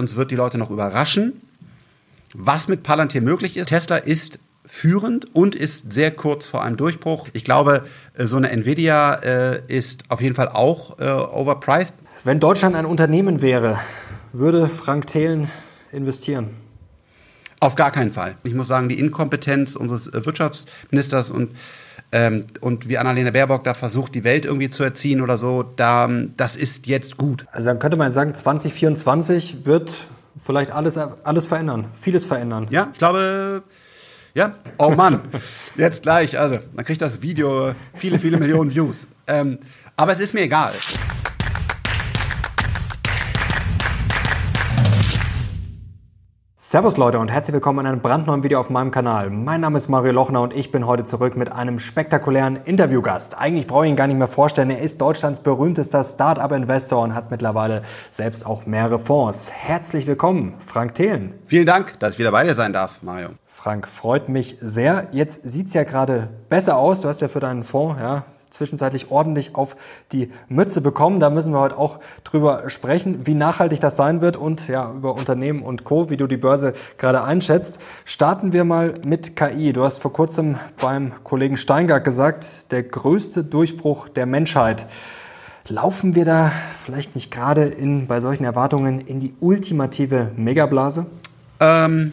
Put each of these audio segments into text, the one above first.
uns wird die Leute noch überraschen, was mit Palantir möglich ist. Tesla ist führend und ist sehr kurz vor einem Durchbruch. Ich glaube, äh, so eine Nvidia äh, ist auf jeden Fall auch äh, overpriced. Wenn Deutschland ein Unternehmen wäre, würde Frank Thelen investieren? Auf gar keinen Fall. Ich muss sagen, die Inkompetenz unseres äh, Wirtschaftsministers und ähm, und wie Annalena Baerbock da versucht, die Welt irgendwie zu erziehen oder so, da, das ist jetzt gut. Also dann könnte man sagen, 2024 wird vielleicht alles, alles verändern, vieles verändern. Ja, ich glaube, ja, oh Mann, jetzt gleich, also, dann kriegt das Video viele, viele Millionen Views. Ähm, aber es ist mir egal. Servus Leute und herzlich willkommen in einem brandneuen Video auf meinem Kanal. Mein Name ist Mario Lochner und ich bin heute zurück mit einem spektakulären Interviewgast. Eigentlich brauche ich ihn gar nicht mehr vorstellen. Er ist Deutschlands berühmtester Startup-Investor und hat mittlerweile selbst auch mehrere Fonds. Herzlich willkommen, Frank Thelen. Vielen Dank, dass ich wieder bei dir sein darf, Mario. Frank, freut mich sehr. Jetzt sieht's ja gerade besser aus. Du hast ja für deinen Fonds, ja, zwischenzeitlich ordentlich auf die Mütze bekommen. Da müssen wir heute auch drüber sprechen, wie nachhaltig das sein wird und ja, über Unternehmen und Co., wie du die Börse gerade einschätzt. Starten wir mal mit KI. Du hast vor kurzem beim Kollegen Steingart gesagt, der größte Durchbruch der Menschheit. Laufen wir da vielleicht nicht gerade in, bei solchen Erwartungen in die ultimative Megablase? Ähm,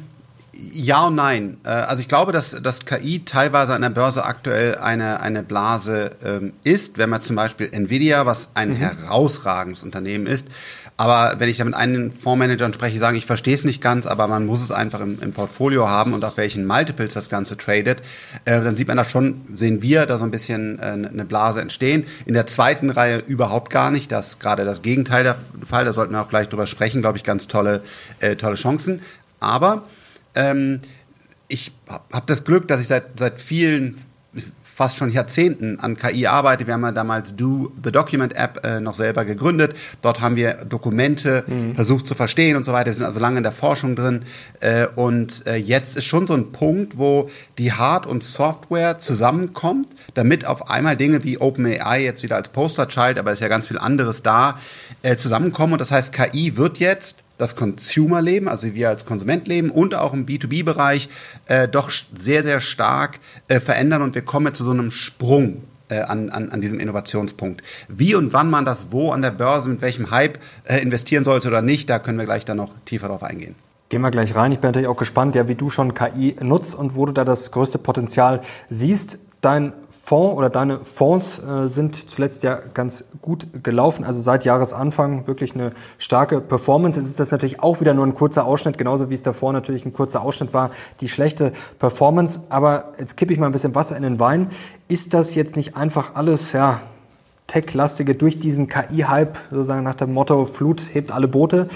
ja und nein. Äh, also ich glaube, dass, dass KI teilweise an der Börse aktuell eine, eine Blase ähm, ist, wenn man zum Beispiel Nvidia, was ein mhm. herausragendes Unternehmen ist. Aber wenn ich da mit einem Fondsmanagern spreche, sagen, ich verstehe es nicht ganz, aber man muss es einfach im, im Portfolio haben und auf welchen Multiples das Ganze tradet, äh, dann sieht man da schon, sehen wir da so ein bisschen äh, eine Blase entstehen. In der zweiten Reihe überhaupt gar nicht. Das ist gerade das Gegenteil der Fall. Da sollten wir auch gleich drüber sprechen. Glaube ich, ganz tolle, äh, tolle Chancen. Aber ähm, ich habe das Glück, dass ich seit, seit vielen, fast schon Jahrzehnten an KI arbeite. Wir haben ja damals Do the Document App äh, noch selber gegründet. Dort haben wir Dokumente mhm. versucht zu verstehen und so weiter. Wir sind also lange in der Forschung drin. Äh, und äh, jetzt ist schon so ein Punkt, wo die Hard- und Software zusammenkommt, damit auf einmal Dinge wie OpenAI jetzt wieder als Posterchild, aber ist ja ganz viel anderes da, äh, zusammenkommen. Und das heißt, KI wird jetzt das Consumer-Leben, also wir als Konsument leben und auch im B2B-Bereich äh, doch sehr, sehr stark äh, verändern und wir kommen zu so einem Sprung äh, an, an, an diesem Innovationspunkt. Wie und wann man das wo an der Börse, mit welchem Hype äh, investieren sollte oder nicht, da können wir gleich dann noch tiefer drauf eingehen. Gehen wir gleich rein. Ich bin natürlich auch gespannt, ja, wie du schon KI nutzt und wo du da das größte Potenzial siehst. Dein Fonds oder deine Fonds äh, sind zuletzt ja ganz gut gelaufen. Also seit Jahresanfang wirklich eine starke Performance. Jetzt ist das natürlich auch wieder nur ein kurzer Ausschnitt, genauso wie es davor natürlich ein kurzer Ausschnitt war, die schlechte Performance. Aber jetzt kippe ich mal ein bisschen Wasser in den Wein. Ist das jetzt nicht einfach alles, ja, Tech-lastige durch diesen KI-Hype, sozusagen nach dem Motto Flut hebt alle Boote?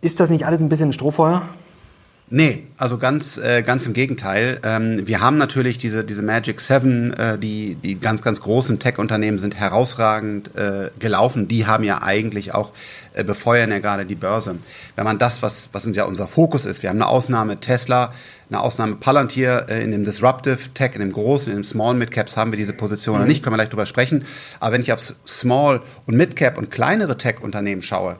Ist das nicht alles ein bisschen Strohfeuer? Nee, also ganz, äh, ganz im Gegenteil. Ähm, wir haben natürlich diese, diese Magic Seven, äh, die, die ganz, ganz großen Tech-Unternehmen sind herausragend äh, gelaufen. Die haben ja eigentlich auch, äh, befeuern ja gerade die Börse. Wenn man das, was, was uns ja unser Fokus ist, wir haben eine Ausnahme Tesla, eine Ausnahme Palantir äh, in dem Disruptive Tech, in dem großen, in dem Small Mid Caps haben wir diese Position mhm. oder nicht, können wir gleich drüber sprechen. Aber wenn ich auf Small und Mid Cap und kleinere Tech-Unternehmen schaue,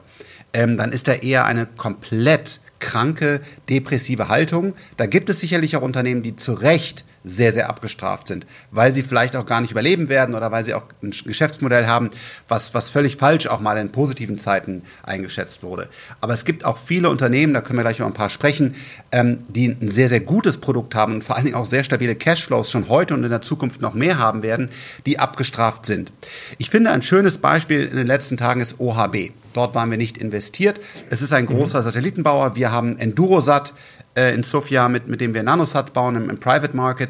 ähm, dann ist da eher eine komplett kranke, depressive Haltung. Da gibt es sicherlich auch Unternehmen, die zu Recht sehr, sehr abgestraft sind, weil sie vielleicht auch gar nicht überleben werden oder weil sie auch ein Geschäftsmodell haben, was, was völlig falsch auch mal in positiven Zeiten eingeschätzt wurde. Aber es gibt auch viele Unternehmen, da können wir gleich über ein paar sprechen, ähm, die ein sehr, sehr gutes Produkt haben und vor allen Dingen auch sehr stabile Cashflows schon heute und in der Zukunft noch mehr haben werden, die abgestraft sind. Ich finde, ein schönes Beispiel in den letzten Tagen ist OHB. Dort waren wir nicht investiert. Es ist ein großer mhm. Satellitenbauer. Wir haben Endurosat äh, in Sofia, mit, mit dem wir Nanosat bauen im, im Private Market.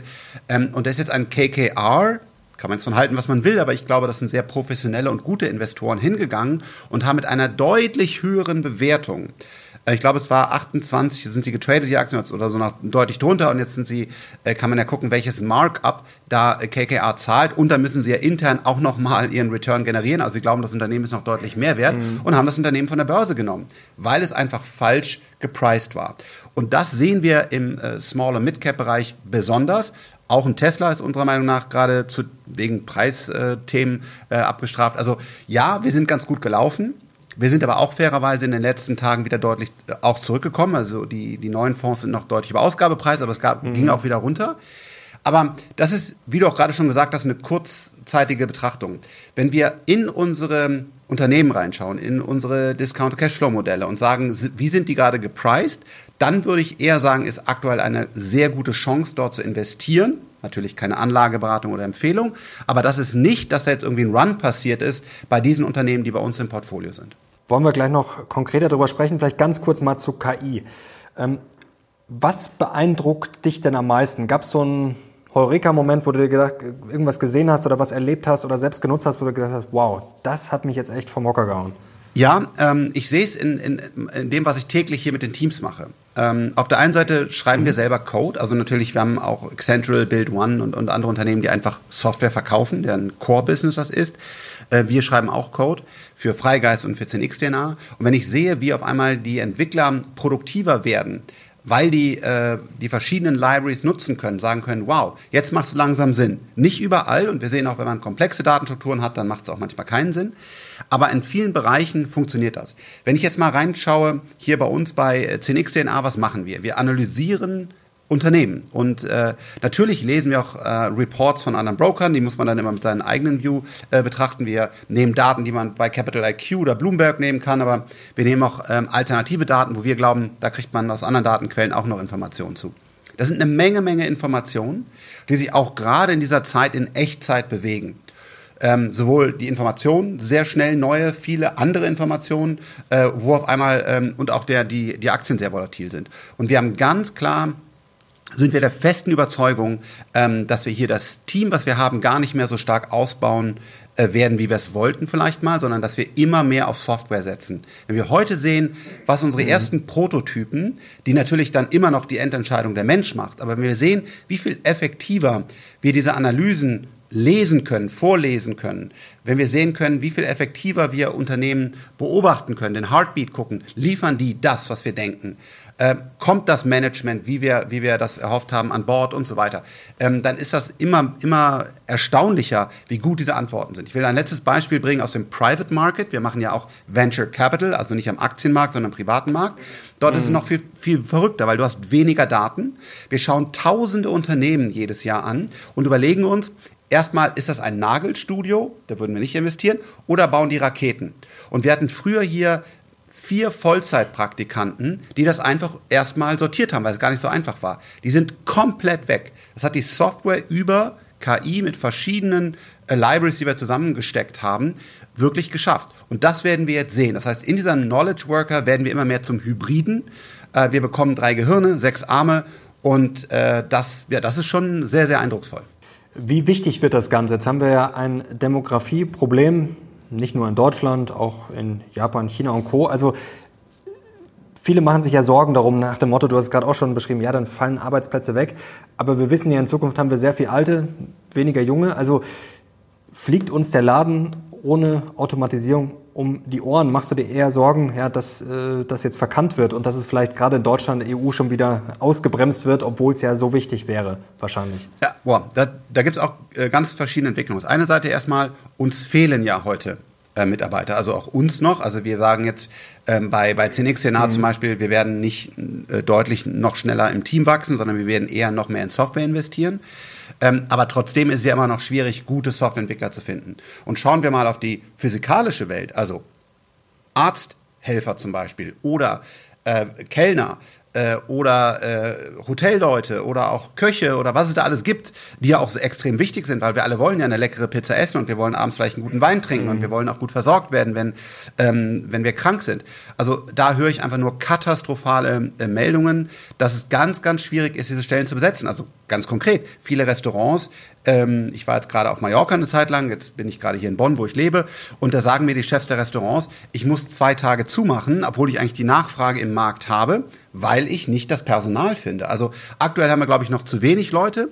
Ähm, und das ist jetzt ein KKR. Kann man jetzt von halten, was man will, aber ich glaube, das sind sehr professionelle und gute Investoren hingegangen und haben mit einer deutlich höheren Bewertung äh, ich glaube, es war 28, sind sie getradet, die Aktien, oder so noch deutlich drunter. Und jetzt sind sie, äh, kann man ja gucken, welches Markup da KKR zahlt. Und dann müssen sie ja intern auch nochmal ihren Return generieren. Also sie glauben, das Unternehmen ist noch deutlich mehr wert mhm. und haben das Unternehmen von der Börse genommen, weil es einfach falsch gepriced war. Und das sehen wir im äh, Small- und Mid-Cap-Bereich besonders. Auch ein Tesla ist unserer Meinung nach gerade zu, wegen Preisthemen äh, abgestraft. Also ja, wir sind ganz gut gelaufen. Wir sind aber auch fairerweise in den letzten Tagen wieder deutlich äh, auch zurückgekommen. Also die, die neuen Fonds sind noch deutlich über Ausgabepreis, aber es gab, mhm. ging auch wieder runter. Aber das ist, wie du auch gerade schon gesagt hast, eine kurzzeitige Betrachtung. Wenn wir in unsere Unternehmen reinschauen, in unsere Discount-Cashflow-Modelle und sagen, wie sind die gerade gepriced, dann würde ich eher sagen, ist aktuell eine sehr gute Chance, dort zu investieren. Natürlich keine Anlageberatung oder Empfehlung, aber das ist nicht, dass da jetzt irgendwie ein Run passiert ist bei diesen Unternehmen, die bei uns im Portfolio sind. Wollen wir gleich noch konkreter darüber sprechen? Vielleicht ganz kurz mal zu KI. Ähm, was beeindruckt dich denn am meisten? Gab es so einen Heureka-Moment, wo du dir gedacht, irgendwas gesehen hast oder was erlebt hast oder selbst genutzt hast, wo du gedacht hast, wow, das hat mich jetzt echt vom Hocker gehauen? Ja, ähm, ich sehe es in, in, in dem, was ich täglich hier mit den Teams mache. Ähm, auf der einen Seite schreiben wir mhm. selber Code, also natürlich, wir haben auch Central, Build One und, und andere Unternehmen, die einfach Software verkaufen, deren Core-Business das ist. Äh, wir schreiben auch Code für Freigeist und für 10xDNA. Und wenn ich sehe, wie auf einmal die Entwickler produktiver werden, weil die äh, die verschiedenen Libraries nutzen können, sagen können, wow, jetzt macht es langsam Sinn. Nicht überall, und wir sehen auch, wenn man komplexe Datenstrukturen hat, dann macht es auch manchmal keinen Sinn. Aber in vielen Bereichen funktioniert das. Wenn ich jetzt mal reinschaue, hier bei uns bei 10xDNA, was machen wir? Wir analysieren Unternehmen. Und äh, natürlich lesen wir auch äh, Reports von anderen Brokern, die muss man dann immer mit seinen eigenen View äh, betrachten. Wir nehmen Daten, die man bei Capital IQ oder Bloomberg nehmen kann, aber wir nehmen auch ähm, alternative Daten, wo wir glauben, da kriegt man aus anderen Datenquellen auch noch Informationen zu. Das sind eine Menge, Menge Informationen, die sich auch gerade in dieser Zeit in Echtzeit bewegen. Ähm, sowohl die Informationen, sehr schnell neue, viele andere Informationen, äh, wo auf einmal ähm, und auch der, die, die Aktien sehr volatil sind. Und wir haben ganz klar sind wir der festen Überzeugung, ähm, dass wir hier das Team, was wir haben, gar nicht mehr so stark ausbauen äh, werden, wie wir es wollten vielleicht mal, sondern dass wir immer mehr auf Software setzen. Wenn wir heute sehen, was unsere mhm. ersten Prototypen, die natürlich dann immer noch die Endentscheidung der Mensch macht, aber wenn wir sehen, wie viel effektiver wir diese Analysen lesen können, vorlesen können, wenn wir sehen können, wie viel effektiver wir Unternehmen beobachten können, den Heartbeat gucken, liefern die das, was wir denken, äh, kommt das Management, wie wir, wie wir das erhofft haben, an Bord und so weiter, ähm, dann ist das immer, immer erstaunlicher, wie gut diese Antworten sind. Ich will ein letztes Beispiel bringen aus dem Private Market. Wir machen ja auch Venture Capital, also nicht am Aktienmarkt, sondern am privaten Markt. Dort mhm. ist es mhm. noch viel, viel verrückter, weil du hast weniger Daten. Wir schauen tausende Unternehmen jedes Jahr an und überlegen uns, Erstmal ist das ein Nagelstudio, da würden wir nicht investieren, oder bauen die Raketen. Und wir hatten früher hier vier Vollzeitpraktikanten, die das einfach erstmal sortiert haben, weil es gar nicht so einfach war. Die sind komplett weg. Das hat die Software über KI mit verschiedenen äh, Libraries, die wir zusammengesteckt haben, wirklich geschafft. Und das werden wir jetzt sehen. Das heißt, in dieser Knowledge Worker werden wir immer mehr zum Hybriden. Äh, wir bekommen drei Gehirne, sechs Arme und äh, das, ja, das ist schon sehr, sehr eindrucksvoll. Wie wichtig wird das Ganze? Jetzt haben wir ja ein Demografieproblem nicht nur in Deutschland, auch in Japan, China und Co. Also viele machen sich ja Sorgen darum nach dem Motto, du hast es gerade auch schon beschrieben, ja, dann fallen Arbeitsplätze weg. Aber wir wissen ja, in Zukunft haben wir sehr viel Alte, weniger Junge. Also fliegt uns der Laden ohne Automatisierung um die Ohren? Machst du dir eher Sorgen, ja, dass äh, das jetzt verkannt wird und dass es vielleicht gerade in Deutschland, EU schon wieder ausgebremst wird, obwohl es ja so wichtig wäre, wahrscheinlich? Ja, boah, da, da gibt es auch äh, ganz verschiedene Entwicklungen. Auf einer Seite erstmal, uns fehlen ja heute äh, Mitarbeiter, also auch uns noch. Also wir sagen jetzt ähm, bei, bei CNX-CNA mhm. zum Beispiel, wir werden nicht äh, deutlich noch schneller im Team wachsen, sondern wir werden eher noch mehr in Software investieren. Ähm, aber trotzdem ist es ja immer noch schwierig, gute Softwareentwickler zu finden. Und schauen wir mal auf die physikalische Welt, also Arzthelfer zum Beispiel oder äh, Kellner äh, oder äh, Hotelleute oder auch Köche oder was es da alles gibt, die ja auch so extrem wichtig sind, weil wir alle wollen ja eine leckere Pizza essen und wir wollen abends vielleicht einen guten Wein trinken mhm. und wir wollen auch gut versorgt werden, wenn, ähm, wenn wir krank sind. Also da höre ich einfach nur katastrophale äh, Meldungen, dass es ganz, ganz schwierig ist, diese Stellen zu besetzen. Also ganz konkret, viele Restaurants ähm, ich war jetzt gerade auf Mallorca eine Zeit lang, jetzt bin ich gerade hier in Bonn, wo ich lebe, und da sagen mir die Chefs der Restaurants, ich muss zwei Tage zumachen, obwohl ich eigentlich die Nachfrage im Markt habe, weil ich nicht das Personal finde. Also aktuell haben wir, glaube ich, noch zu wenig Leute.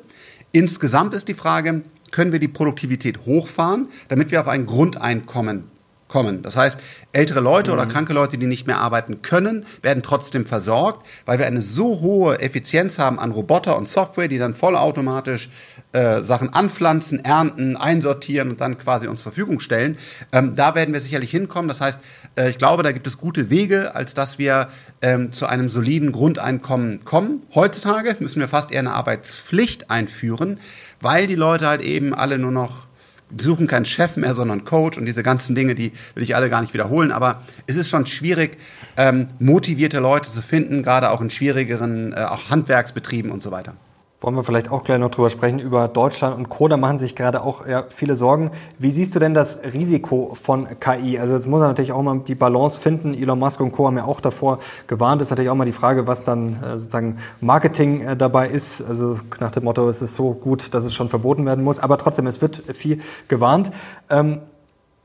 Insgesamt ist die Frage, können wir die Produktivität hochfahren, damit wir auf ein Grundeinkommen kommen. Das heißt, ältere Leute mhm. oder kranke Leute, die nicht mehr arbeiten können, werden trotzdem versorgt, weil wir eine so hohe Effizienz haben an Roboter und Software, die dann vollautomatisch äh, Sachen anpflanzen, ernten, einsortieren und dann quasi uns zur Verfügung stellen. Ähm, da werden wir sicherlich hinkommen. Das heißt, äh, ich glaube, da gibt es gute Wege, als dass wir ähm, zu einem soliden Grundeinkommen kommen. Heutzutage müssen wir fast eher eine Arbeitspflicht einführen, weil die Leute halt eben alle nur noch suchen keinen Chef mehr, sondern Coach und diese ganzen Dinge, die will ich alle gar nicht wiederholen. Aber es ist schon schwierig, ähm, motivierte Leute zu finden, gerade auch in schwierigeren, äh, auch Handwerksbetrieben und so weiter. Wollen wir vielleicht auch gleich noch drüber sprechen, über Deutschland und Co. Da machen sich gerade auch ja, viele Sorgen. Wie siehst du denn das Risiko von KI? Also jetzt muss man natürlich auch mal die Balance finden. Elon Musk und Co. haben ja auch davor gewarnt. Das ist natürlich auch mal die Frage, was dann äh, sozusagen Marketing äh, dabei ist. Also nach dem Motto, es ist so gut, dass es schon verboten werden muss. Aber trotzdem, es wird viel gewarnt. Ähm,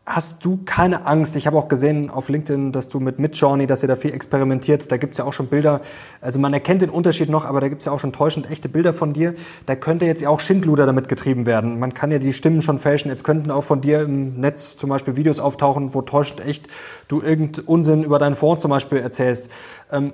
Hast du keine Angst? Ich habe auch gesehen auf LinkedIn, dass du mit Midjourney, dass ihr da viel experimentiert. Da gibt's ja auch schon Bilder. Also man erkennt den Unterschied noch, aber da gibt's ja auch schon täuschend echte Bilder von dir. Da könnte jetzt ja auch Schindluder damit getrieben werden. Man kann ja die Stimmen schon fälschen. Jetzt könnten auch von dir im Netz zum Beispiel Videos auftauchen, wo täuschend echt du irgendeinen Unsinn über deinen Fonds zum Beispiel erzählst. Ähm,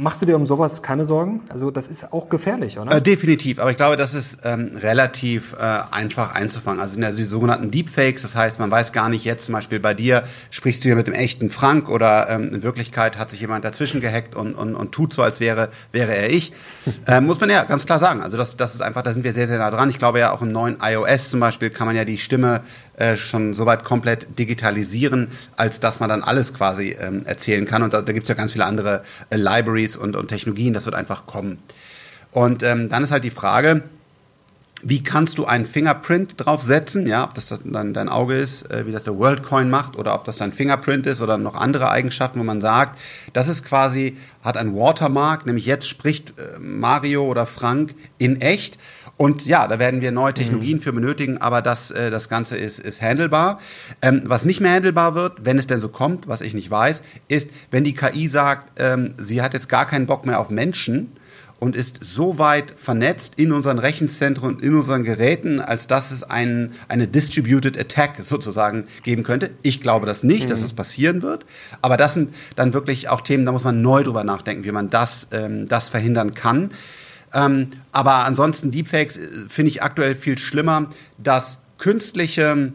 Machst du dir um sowas keine Sorgen? Also das ist auch gefährlich, oder? Äh, definitiv, aber ich glaube, das ist ähm, relativ äh, einfach einzufangen. Also ja die sogenannten Deepfakes, das heißt, man weiß gar nicht jetzt zum Beispiel bei dir, sprichst du hier mit dem echten Frank oder ähm, in Wirklichkeit hat sich jemand dazwischen gehackt und, und, und tut so, als wäre, wäre er ich. äh, muss man ja ganz klar sagen. Also das, das ist einfach, da sind wir sehr, sehr nah dran. Ich glaube ja auch im neuen iOS zum Beispiel kann man ja die Stimme äh, schon soweit komplett digitalisieren, als dass man dann alles quasi ähm, erzählen kann. Und da, da gibt es ja ganz viele andere äh, Libraries und, und Technologien, das wird einfach kommen. Und ähm, dann ist halt die Frage, wie kannst du einen Fingerprint draufsetzen? Ja, ob das dann dein Auge ist, äh, wie das der WorldCoin macht, oder ob das dein Fingerprint ist oder noch andere Eigenschaften, wo man sagt, das ist quasi, hat ein Watermark, nämlich jetzt spricht äh, Mario oder Frank in echt. Und ja, da werden wir neue Technologien mhm. für benötigen, aber das, äh, das Ganze ist, ist handelbar. Ähm, was nicht mehr handelbar wird, wenn es denn so kommt, was ich nicht weiß, ist, wenn die KI sagt, ähm, sie hat jetzt gar keinen Bock mehr auf Menschen und ist so weit vernetzt in unseren Rechenzentren und in unseren Geräten, als dass es ein, eine Distributed Attack sozusagen geben könnte. Ich glaube das nicht, mhm. dass das passieren wird. Aber das sind dann wirklich auch Themen, da muss man neu drüber nachdenken, wie man das, ähm, das verhindern kann. Ähm, aber ansonsten Deepfakes äh, finde ich aktuell viel schlimmer, dass künstliche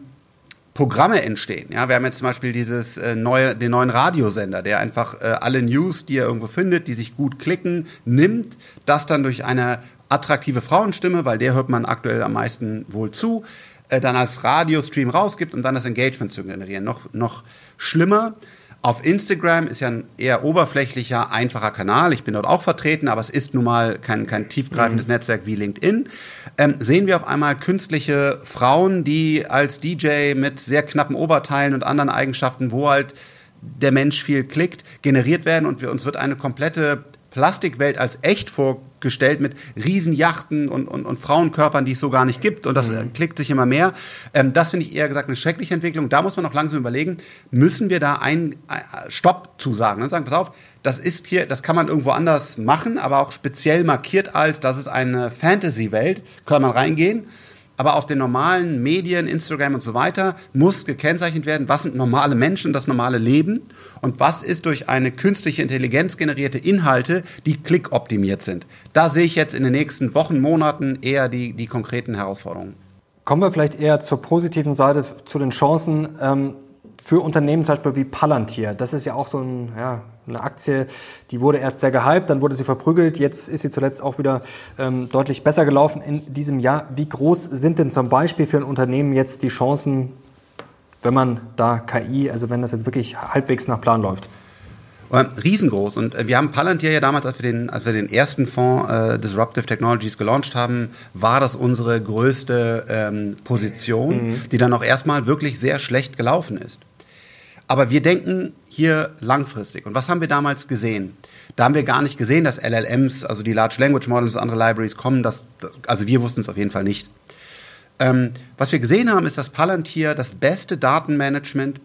Programme entstehen. Ja, wir haben jetzt zum Beispiel dieses äh, neue, den neuen Radiosender, der einfach äh, alle News, die er irgendwo findet, die sich gut klicken, nimmt, das dann durch eine attraktive Frauenstimme, weil der hört man aktuell am meisten wohl zu, äh, dann als Radiostream rausgibt, um dann das Engagement zu generieren. Noch, noch schlimmer, auf Instagram ist ja ein eher oberflächlicher, einfacher Kanal. Ich bin dort auch vertreten, aber es ist nun mal kein, kein tiefgreifendes mhm. Netzwerk wie LinkedIn. Ähm, sehen wir auf einmal künstliche Frauen, die als DJ mit sehr knappen Oberteilen und anderen Eigenschaften, wo halt der Mensch viel klickt, generiert werden und wir, uns wird eine komplette Plastikwelt als echt vorgestellt mit Riesenjachten und, und, und Frauenkörpern, die es so gar nicht gibt. Und das mhm. klickt sich immer mehr. Ähm, das finde ich eher gesagt eine schreckliche Entwicklung. Da muss man noch langsam überlegen, müssen wir da einen äh, Stopp zusagen? Ne? Sagen, pass auf, das ist hier, das kann man irgendwo anders machen, aber auch speziell markiert als, das ist eine Fantasy-Welt, kann man reingehen aber auf den normalen Medien, Instagram und so weiter, muss gekennzeichnet werden, was sind normale Menschen, das normale Leben und was ist durch eine künstliche Intelligenz generierte Inhalte, die klickoptimiert sind. Da sehe ich jetzt in den nächsten Wochen, Monaten eher die, die konkreten Herausforderungen. Kommen wir vielleicht eher zur positiven Seite, zu den Chancen. Ähm für Unternehmen zum Beispiel wie Palantir. Das ist ja auch so ein, ja, eine Aktie, die wurde erst sehr gehypt, dann wurde sie verprügelt, jetzt ist sie zuletzt auch wieder ähm, deutlich besser gelaufen in diesem Jahr. Wie groß sind denn zum Beispiel für ein Unternehmen jetzt die Chancen, wenn man da KI, also wenn das jetzt wirklich halbwegs nach Plan läuft? Riesengroß. Und äh, wir haben Palantir ja damals, als wir den, als wir den ersten Fonds äh, Disruptive Technologies gelauncht haben, war das unsere größte ähm, Position, mhm. die dann auch erstmal wirklich sehr schlecht gelaufen ist. Aber wir denken hier langfristig. Und was haben wir damals gesehen? Da haben wir gar nicht gesehen, dass LLMs, also die Large Language Models und andere Libraries kommen. Das, also wir wussten es auf jeden Fall nicht. Ähm, was wir gesehen haben, ist, dass Palantir das beste Datenmanagement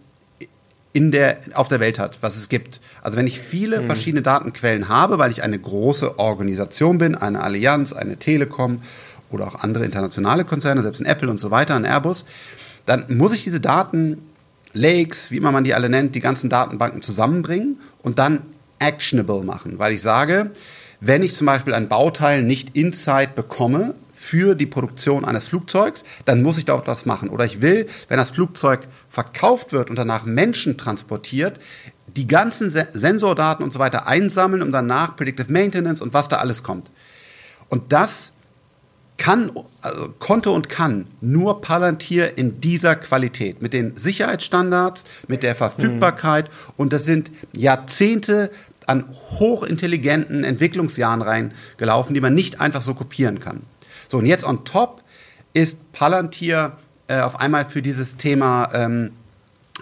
in der, auf der Welt hat, was es gibt. Also wenn ich viele mhm. verschiedene Datenquellen habe, weil ich eine große Organisation bin, eine Allianz, eine Telekom oder auch andere internationale Konzerne, selbst ein Apple und so weiter, ein Airbus, dann muss ich diese Daten Lakes, wie immer man die alle nennt, die ganzen Datenbanken zusammenbringen und dann actionable machen, weil ich sage, wenn ich zum Beispiel ein Bauteil nicht inside bekomme für die Produktion eines Flugzeugs, dann muss ich doch das machen. Oder ich will, wenn das Flugzeug verkauft wird und danach Menschen transportiert, die ganzen Sensordaten und so weiter einsammeln und danach Predictive Maintenance und was da alles kommt. Und das kann, also konnte und kann nur Palantir in dieser Qualität, mit den Sicherheitsstandards, mit der Verfügbarkeit mhm. und das sind Jahrzehnte an hochintelligenten Entwicklungsjahren reingelaufen, die man nicht einfach so kopieren kann. So, und jetzt on top ist Palantir äh, auf einmal für dieses Thema ähm,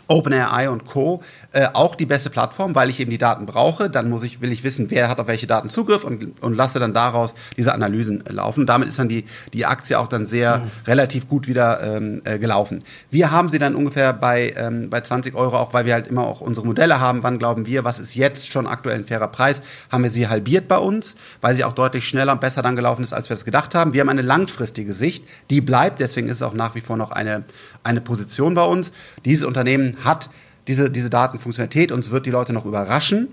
OpenAI und Co. Äh, auch die beste Plattform, weil ich eben die Daten brauche. Dann muss ich, will ich wissen, wer hat auf welche Daten Zugriff und, und lasse dann daraus diese Analysen laufen. Damit ist dann die, die Aktie auch dann sehr mhm. relativ gut wieder ähm, äh, gelaufen. Wir haben sie dann ungefähr bei, ähm, bei 20 Euro, auch weil wir halt immer auch unsere Modelle haben. Wann glauben wir, was ist jetzt schon aktuell ein fairer Preis? Haben wir sie halbiert bei uns, weil sie auch deutlich schneller und besser dann gelaufen ist, als wir es gedacht haben. Wir haben eine langfristige Sicht, die bleibt. Deswegen ist es auch nach wie vor noch eine, eine Position bei uns. Dieses Unternehmen hat diese, diese Datenfunktionalität. Uns wird die Leute noch überraschen,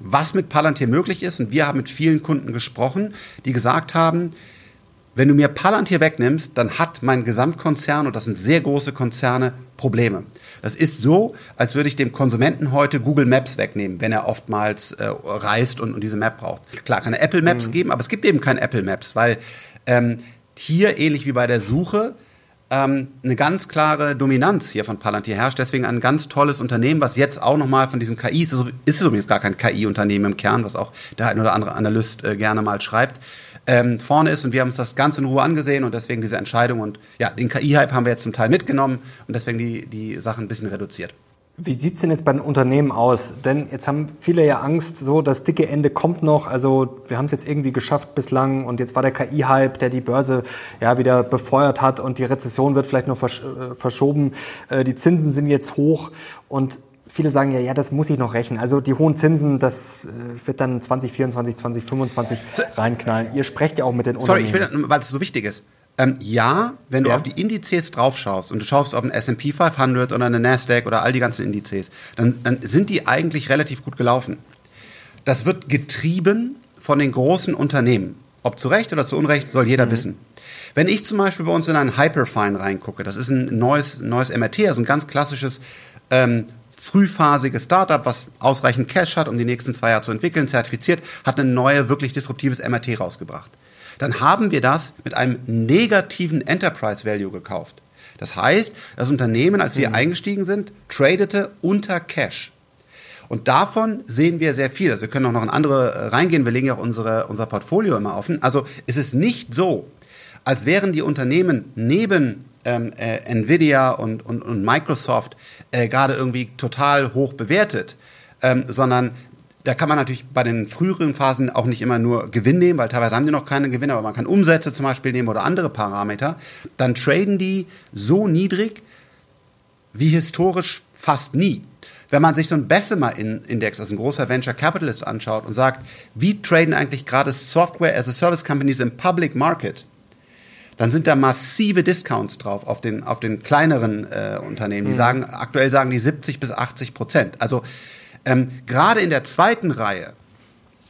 was mit Palantir möglich ist. Und wir haben mit vielen Kunden gesprochen, die gesagt haben, wenn du mir Palantir wegnimmst, dann hat mein Gesamtkonzern, und das sind sehr große Konzerne, Probleme. Das ist so, als würde ich dem Konsumenten heute Google Maps wegnehmen, wenn er oftmals äh, reist und, und, diese Map braucht. Klar, kann er Apple Maps mhm. geben, aber es gibt eben kein Apple Maps, weil ähm, hier, ähnlich wie bei der Suche, ähm, eine ganz klare Dominanz hier von Palantir herrscht. Deswegen ein ganz tolles Unternehmen, was jetzt auch nochmal von diesem KI, ist, ist übrigens gar kein KI-Unternehmen im Kern, was auch der ein oder andere Analyst äh, gerne mal schreibt, ähm, vorne ist. Und wir haben uns das ganz in Ruhe angesehen und deswegen diese Entscheidung. Und ja, den KI-Hype haben wir jetzt zum Teil mitgenommen und deswegen die, die Sachen ein bisschen reduziert. Wie sieht es denn jetzt bei den Unternehmen aus? Denn jetzt haben viele ja Angst, so das dicke Ende kommt noch. Also wir haben es jetzt irgendwie geschafft bislang und jetzt war der KI-Hype, der die Börse ja wieder befeuert hat und die Rezession wird vielleicht noch versch äh, verschoben. Äh, die Zinsen sind jetzt hoch und viele sagen ja, ja, das muss ich noch rechnen. Also die hohen Zinsen, das äh, wird dann 2024, 2025 reinknallen. Ihr sprecht ja auch mit den Sorry, Unternehmen. Sorry, weil es so wichtig ist. Ähm, ja, wenn du ja. auf die Indizes drauf schaust und du schaust auf einen S&P 500 oder eine Nasdaq oder all die ganzen Indizes, dann, dann sind die eigentlich relativ gut gelaufen. Das wird getrieben von den großen Unternehmen. Ob zu Recht oder zu Unrecht, soll jeder mhm. wissen. Wenn ich zum Beispiel bei uns in einen Hyperfine reingucke, das ist ein neues, neues MRT, also ein ganz klassisches ähm, frühphasiges Startup, was ausreichend Cash hat, um die nächsten zwei Jahre zu entwickeln, zertifiziert, hat ein neues, wirklich disruptives MRT rausgebracht dann haben wir das mit einem negativen Enterprise Value gekauft. Das heißt, das Unternehmen, als wir mhm. eingestiegen sind, tradete unter Cash. Und davon sehen wir sehr viel. Also wir können auch noch in andere äh, reingehen. Wir legen ja auch unsere, unser Portfolio immer offen. Also es ist nicht so, als wären die Unternehmen neben ähm, äh, Nvidia und, und, und Microsoft äh, gerade irgendwie total hoch bewertet, ähm, sondern da kann man natürlich bei den früheren Phasen auch nicht immer nur Gewinn nehmen, weil teilweise haben die noch keine Gewinne, aber man kann Umsätze zum Beispiel nehmen oder andere Parameter. Dann traden die so niedrig wie historisch fast nie. Wenn man sich so einen Bessemer-Index, also ein großer Venture Capitalist anschaut und sagt, wie traden eigentlich gerade Software as a Service Companies im Public Market, dann sind da massive Discounts drauf auf den, auf den kleineren äh, Unternehmen. Die mhm. sagen, aktuell sagen die 70 bis 80 Prozent. Also ähm, Gerade in der zweiten Reihe,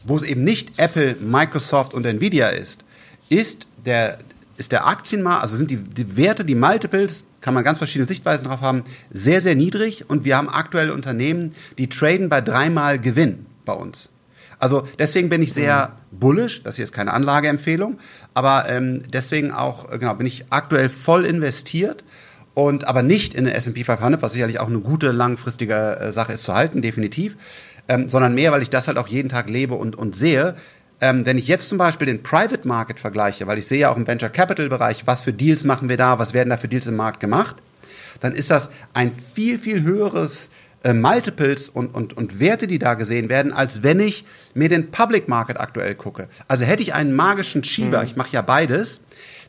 wo es eben nicht Apple, Microsoft und Nvidia ist, ist der, ist der Aktienmarkt, also sind die, die Werte, die Multiples, kann man ganz verschiedene Sichtweisen drauf haben, sehr, sehr niedrig und wir haben aktuelle Unternehmen, die traden bei dreimal Gewinn bei uns. Also deswegen bin ich sehr bullish, das hier ist keine Anlageempfehlung, aber ähm, deswegen auch, äh, genau, bin ich aktuell voll investiert und aber nicht in den S&P 500, was sicherlich auch eine gute langfristige äh, Sache ist zu halten, definitiv, ähm, sondern mehr, weil ich das halt auch jeden Tag lebe und, und sehe. Ähm, wenn ich jetzt zum Beispiel den Private Market vergleiche, weil ich sehe ja auch im Venture Capital Bereich, was für Deals machen wir da, was werden da für Deals im Markt gemacht, dann ist das ein viel, viel höheres äh, Multiples und, und, und Werte, die da gesehen werden, als wenn ich mir den Public Market aktuell gucke. Also hätte ich einen magischen Schieber, mhm. ich mache ja beides,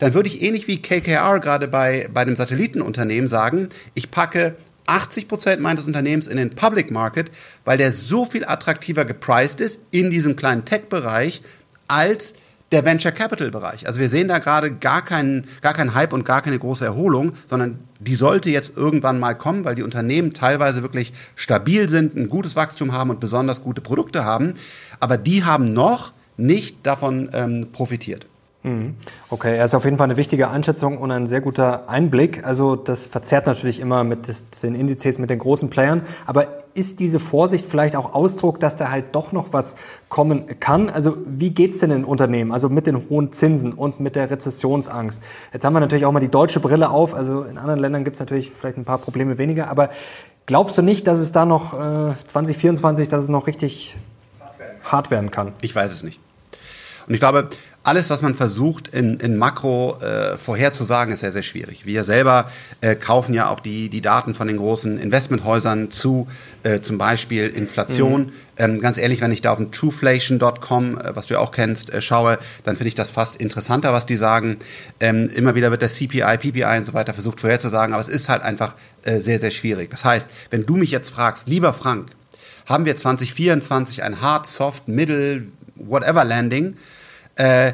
dann würde ich ähnlich wie KKR gerade bei, bei dem Satellitenunternehmen sagen, ich packe 80 Prozent meines Unternehmens in den Public Market, weil der so viel attraktiver gepriced ist in diesem kleinen Tech-Bereich als der Venture Capital Bereich. Also wir sehen da gerade gar keinen, gar keinen Hype und gar keine große Erholung, sondern die sollte jetzt irgendwann mal kommen, weil die Unternehmen teilweise wirklich stabil sind, ein gutes Wachstum haben und besonders gute Produkte haben. Aber die haben noch nicht davon ähm, profitiert. Mhm. Okay, er ist auf jeden Fall eine wichtige Einschätzung und ein sehr guter Einblick. Also das verzerrt natürlich immer mit den Indizes, mit den großen Playern. Aber ist diese Vorsicht vielleicht auch Ausdruck, dass da halt doch noch was kommen kann? Also wie geht's denn in Unternehmen? Also mit den hohen Zinsen und mit der Rezessionsangst. Jetzt haben wir natürlich auch mal die deutsche Brille auf. Also in anderen Ländern gibt's natürlich vielleicht ein paar Probleme weniger. Aber glaubst du nicht, dass es da noch äh, 2024, dass es noch richtig hart werden kann? Ich weiß es nicht. Und ich glaube, alles, was man versucht in, in Makro äh, vorherzusagen, ist sehr, sehr schwierig. Wir selber äh, kaufen ja auch die, die Daten von den großen Investmenthäusern zu, äh, zum Beispiel Inflation. Mhm. Ähm, ganz ehrlich, wenn ich da auf den trueflation.com, äh, was du ja auch kennst, äh, schaue, dann finde ich das fast interessanter, was die sagen. Ähm, immer wieder wird der CPI, PPI und so weiter versucht vorherzusagen, aber es ist halt einfach äh, sehr, sehr schwierig. Das heißt, wenn du mich jetzt fragst, lieber Frank, haben wir 2024 ein Hard, Soft, Middle, Whatever Landing? Äh,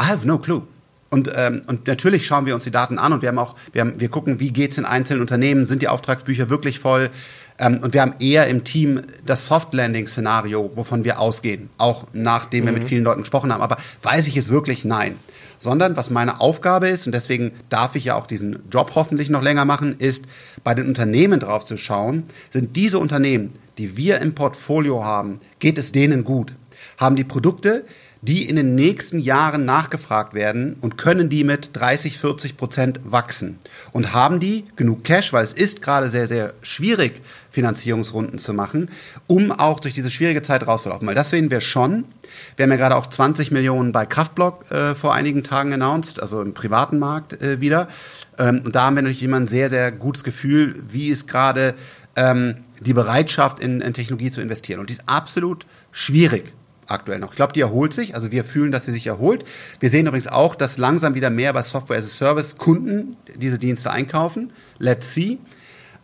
I have no clue. Und, ähm, und natürlich schauen wir uns die Daten an und wir haben auch, wir, haben, wir gucken, wie geht es in einzelnen Unternehmen, sind die Auftragsbücher wirklich voll? Ähm, und wir haben eher im Team das Soft-Landing-Szenario, wovon wir ausgehen, auch nachdem mhm. wir mit mhm. vielen Leuten gesprochen haben. Aber weiß ich es wirklich? Nein. Sondern was meine Aufgabe ist, und deswegen darf ich ja auch diesen Job hoffentlich noch länger machen, ist, bei den Unternehmen drauf zu schauen, sind diese Unternehmen, die wir im Portfolio haben, geht es denen gut? Haben die Produkte, die in den nächsten Jahren nachgefragt werden und können die mit 30, 40 Prozent wachsen. Und haben die genug Cash, weil es ist gerade sehr, sehr schwierig, Finanzierungsrunden zu machen, um auch durch diese schwierige Zeit rauszulaufen. Weil das sehen wir schon. Wir haben ja gerade auch 20 Millionen bei Kraftblock äh, vor einigen Tagen announced, also im privaten Markt äh, wieder. Ähm, und da haben wir natürlich immer ein sehr, sehr gutes Gefühl, wie ist gerade ähm, die Bereitschaft in, in Technologie zu investieren. Und die ist absolut schwierig aktuell noch. Ich glaube, die erholt sich. Also wir fühlen, dass sie sich erholt. Wir sehen übrigens auch, dass langsam wieder mehr bei Software as a Service Kunden diese Dienste einkaufen. Let's see.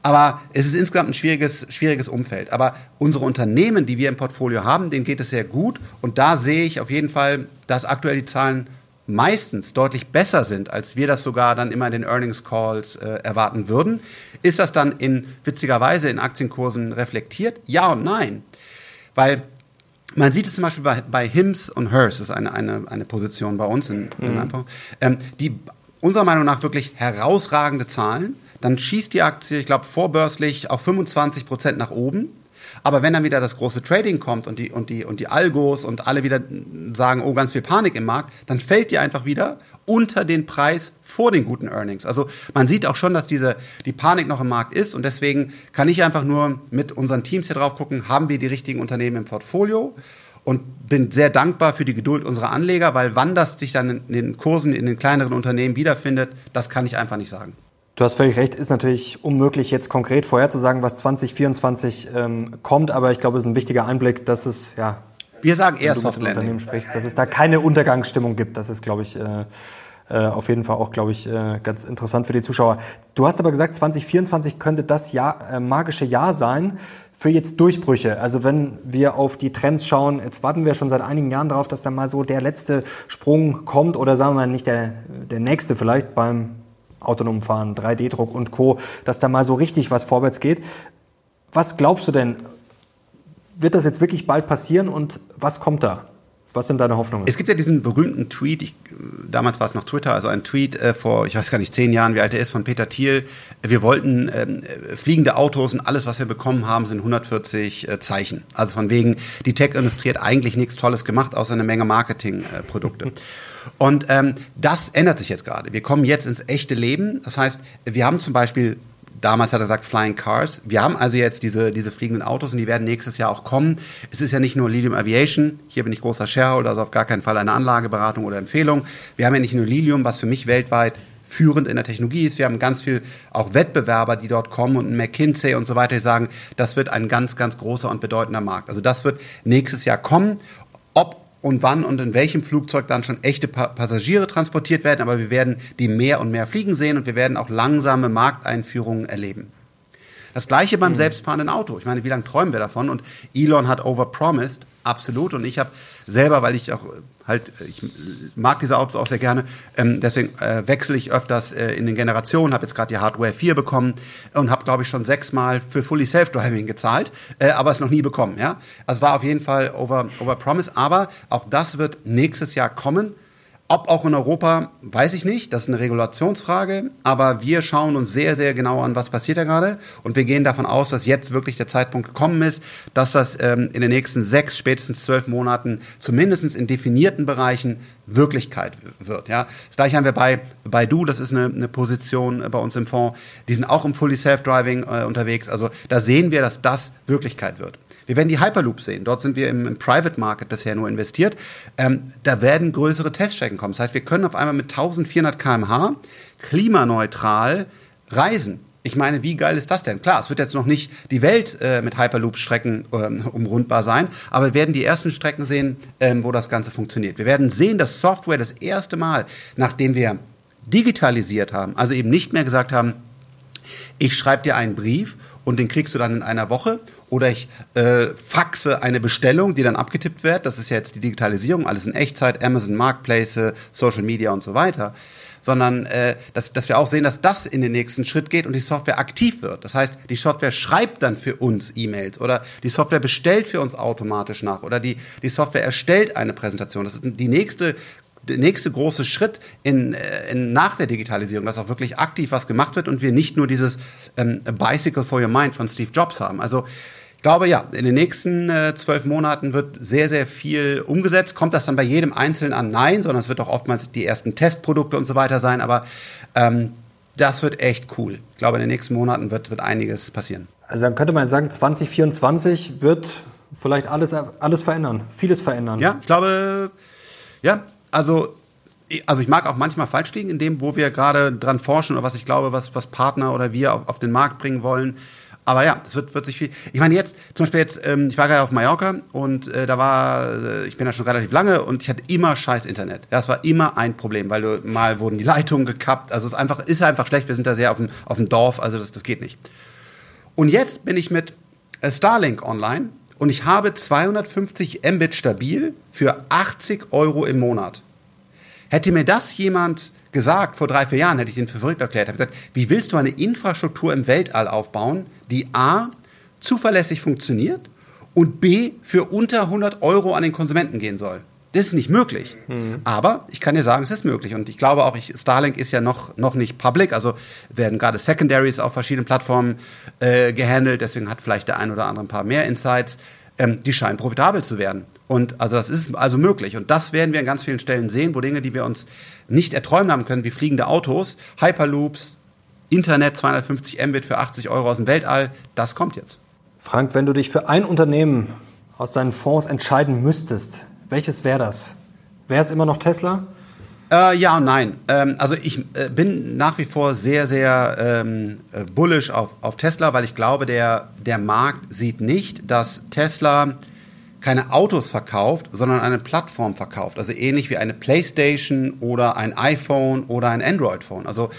Aber es ist insgesamt ein schwieriges, schwieriges Umfeld. Aber unsere Unternehmen, die wir im Portfolio haben, denen geht es sehr gut. Und da sehe ich auf jeden Fall, dass aktuell die Zahlen meistens deutlich besser sind, als wir das sogar dann immer in den Earnings Calls äh, erwarten würden. Ist das dann in witzigerweise in Aktienkursen reflektiert? Ja und nein. Weil man sieht es zum Beispiel bei, bei Hims und Hers, das ist eine, eine, eine Position bei uns in, in mhm. einfach, ähm, die unserer Meinung nach wirklich herausragende Zahlen. Dann schießt die Aktie, ich glaube, vorbörslich auf 25 Prozent nach oben. Aber wenn dann wieder das große Trading kommt und die, und die, und die Algos und alle wieder sagen, oh, ganz viel Panik im Markt, dann fällt die einfach wieder unter den Preis vor den guten Earnings. Also man sieht auch schon, dass diese, die Panik noch im Markt ist und deswegen kann ich einfach nur mit unseren Teams hier drauf gucken, haben wir die richtigen Unternehmen im Portfolio und bin sehr dankbar für die Geduld unserer Anleger, weil wann das sich dann in den Kursen in den kleineren Unternehmen wiederfindet, das kann ich einfach nicht sagen. Du hast völlig recht, ist natürlich unmöglich, jetzt konkret vorherzusagen, was 2024 ähm, kommt, aber ich glaube, es ist ein wichtiger Einblick, dass es, ja, wir sagen eher Soft Landing. Sprichst, dass es da keine Untergangsstimmung gibt. Das ist, glaube ich, äh, äh, auf jeden Fall auch, glaube ich, äh, ganz interessant für die Zuschauer. Du hast aber gesagt, 2024 könnte das Jahr, äh, magische Jahr sein für jetzt Durchbrüche. Also wenn wir auf die Trends schauen, jetzt warten wir schon seit einigen Jahren darauf, dass da mal so der letzte Sprung kommt oder sagen wir mal nicht der, der nächste vielleicht beim autonomen Fahren, 3D-Druck und Co., dass da mal so richtig was vorwärts geht. Was glaubst du denn, wird das jetzt wirklich bald passieren und was kommt da? Was sind deine Hoffnungen? Es gibt ja diesen berühmten Tweet, ich, damals war es noch Twitter, also ein Tweet äh, vor, ich weiß gar nicht, zehn Jahren, wie alt er ist, von Peter Thiel. Wir wollten ähm, fliegende Autos und alles, was wir bekommen haben, sind 140 äh, Zeichen. Also von wegen, die Tech-Industrie hat eigentlich nichts Tolles gemacht, außer eine Menge Marketingprodukte. Äh, und ähm, das ändert sich jetzt gerade. Wir kommen jetzt ins echte Leben. Das heißt, wir haben zum Beispiel Damals hat er gesagt Flying Cars. Wir haben also jetzt diese, diese fliegenden Autos und die werden nächstes Jahr auch kommen. Es ist ja nicht nur Lilium Aviation. Hier bin ich großer Shareholder, also auf gar keinen Fall eine Anlageberatung oder Empfehlung. Wir haben ja nicht nur Lilium, was für mich weltweit führend in der Technologie ist. Wir haben ganz viel auch Wettbewerber, die dort kommen und McKinsey und so weiter, die sagen, das wird ein ganz, ganz großer und bedeutender Markt. Also das wird nächstes Jahr kommen. Und wann und in welchem Flugzeug dann schon echte pa Passagiere transportiert werden, aber wir werden die mehr und mehr fliegen sehen und wir werden auch langsame Markteinführungen erleben. Das gleiche beim mhm. selbstfahrenden Auto. Ich meine, wie lange träumen wir davon? Und Elon hat overpromised absolut. Und ich habe selber, weil ich auch halt, ich mag diese Autos auch sehr gerne, ähm, deswegen äh, wechsle ich öfters äh, in den Generationen, habe jetzt gerade die Hardware 4 bekommen und habe, glaube ich, schon sechsmal für Fully Self-Driving gezahlt, äh, aber es noch nie bekommen. Ja? Also war auf jeden Fall over, over promise, aber auch das wird nächstes Jahr kommen. Ob auch in Europa, weiß ich nicht. Das ist eine Regulationsfrage. Aber wir schauen uns sehr, sehr genau an, was passiert da gerade. Und wir gehen davon aus, dass jetzt wirklich der Zeitpunkt gekommen ist, dass das ähm, in den nächsten sechs, spätestens zwölf Monaten zumindest in definierten Bereichen Wirklichkeit wird. Ja, das gleiche haben wir bei bei Du. Das ist eine, eine Position bei uns im Fonds. Die sind auch im Fully Self-Driving äh, unterwegs. Also da sehen wir, dass das Wirklichkeit wird. Wir werden die Hyperloops sehen. Dort sind wir im, im Private Market bisher nur investiert. Ähm, da werden größere Teststrecken kommen. Das heißt, wir können auf einmal mit 1400 km/h klimaneutral reisen. Ich meine, wie geil ist das denn? Klar, es wird jetzt noch nicht die Welt äh, mit Hyperloop-Strecken ähm, umrundbar sein, aber wir werden die ersten Strecken sehen, ähm, wo das Ganze funktioniert. Wir werden sehen, dass Software das erste Mal, nachdem wir digitalisiert haben, also eben nicht mehr gesagt haben, ich schreibe dir einen Brief und den kriegst du dann in einer Woche oder ich äh, faxe eine Bestellung, die dann abgetippt wird. Das ist ja jetzt die Digitalisierung, alles in Echtzeit, Amazon Marketplace, Social Media und so weiter. Sondern äh, dass, dass wir auch sehen, dass das in den nächsten Schritt geht und die Software aktiv wird. Das heißt, die Software schreibt dann für uns E-Mails oder die Software bestellt für uns automatisch nach oder die, die Software erstellt eine Präsentation. Das ist die nächste der nächste große Schritt in, äh, in, nach der Digitalisierung, dass auch wirklich aktiv was gemacht wird und wir nicht nur dieses ähm, Bicycle for Your Mind von Steve Jobs haben. Also glaube ja, in den nächsten äh, zwölf Monaten wird sehr, sehr viel umgesetzt. Kommt das dann bei jedem Einzelnen an? Nein, sondern es wird auch oftmals die ersten Testprodukte und so weiter sein. Aber ähm, das wird echt cool. Ich glaube, in den nächsten Monaten wird, wird einiges passieren. Also dann könnte man sagen, 2024 wird vielleicht alles, alles verändern, vieles verändern. Ja, ich glaube, ja, also also ich mag auch manchmal falsch liegen in dem, wo wir gerade dran forschen oder was ich glaube, was, was Partner oder wir auf, auf den Markt bringen wollen. Aber ja, es wird, wird sich viel. Ich meine, jetzt, zum Beispiel jetzt, ähm, ich war gerade auf Mallorca und äh, da war, äh, ich bin da schon relativ lange und ich hatte immer scheiß Internet. Das war immer ein Problem, weil du, mal wurden die Leitungen gekappt. Also es ist einfach, ist einfach schlecht. Wir sind da sehr auf dem, auf dem Dorf, also das, das geht nicht. Und jetzt bin ich mit Starlink online und ich habe 250 Mbit stabil für 80 Euro im Monat. Hätte mir das jemand gesagt, vor drei, vier Jahren hätte ich den für verrückt erklärt, habe gesagt, wie willst du eine Infrastruktur im Weltall aufbauen, die A, zuverlässig funktioniert und B, für unter 100 Euro an den Konsumenten gehen soll. Das ist nicht möglich. Mhm. Aber ich kann dir sagen, es ist möglich. Und ich glaube auch, ich, Starlink ist ja noch, noch nicht public. Also werden gerade Secondaries auf verschiedenen Plattformen äh, gehandelt. Deswegen hat vielleicht der ein oder andere ein paar mehr Insights. Ähm, die scheinen profitabel zu werden. Und also das ist also möglich. Und das werden wir an ganz vielen Stellen sehen, wo Dinge, die wir uns nicht erträumen haben können, wie fliegende Autos, Hyperloops, Internet 250 Mbit für 80 Euro aus dem Weltall, das kommt jetzt. Frank, wenn du dich für ein Unternehmen aus deinen Fonds entscheiden müsstest, welches wäre das? Wäre es immer noch Tesla? Äh, ja und nein. Ähm, also ich äh, bin nach wie vor sehr, sehr ähm, äh, bullish auf, auf Tesla, weil ich glaube, der, der Markt sieht nicht, dass Tesla keine Autos verkauft, sondern eine Plattform verkauft. Also ähnlich wie eine PlayStation oder ein iPhone oder ein Android-Phone. Also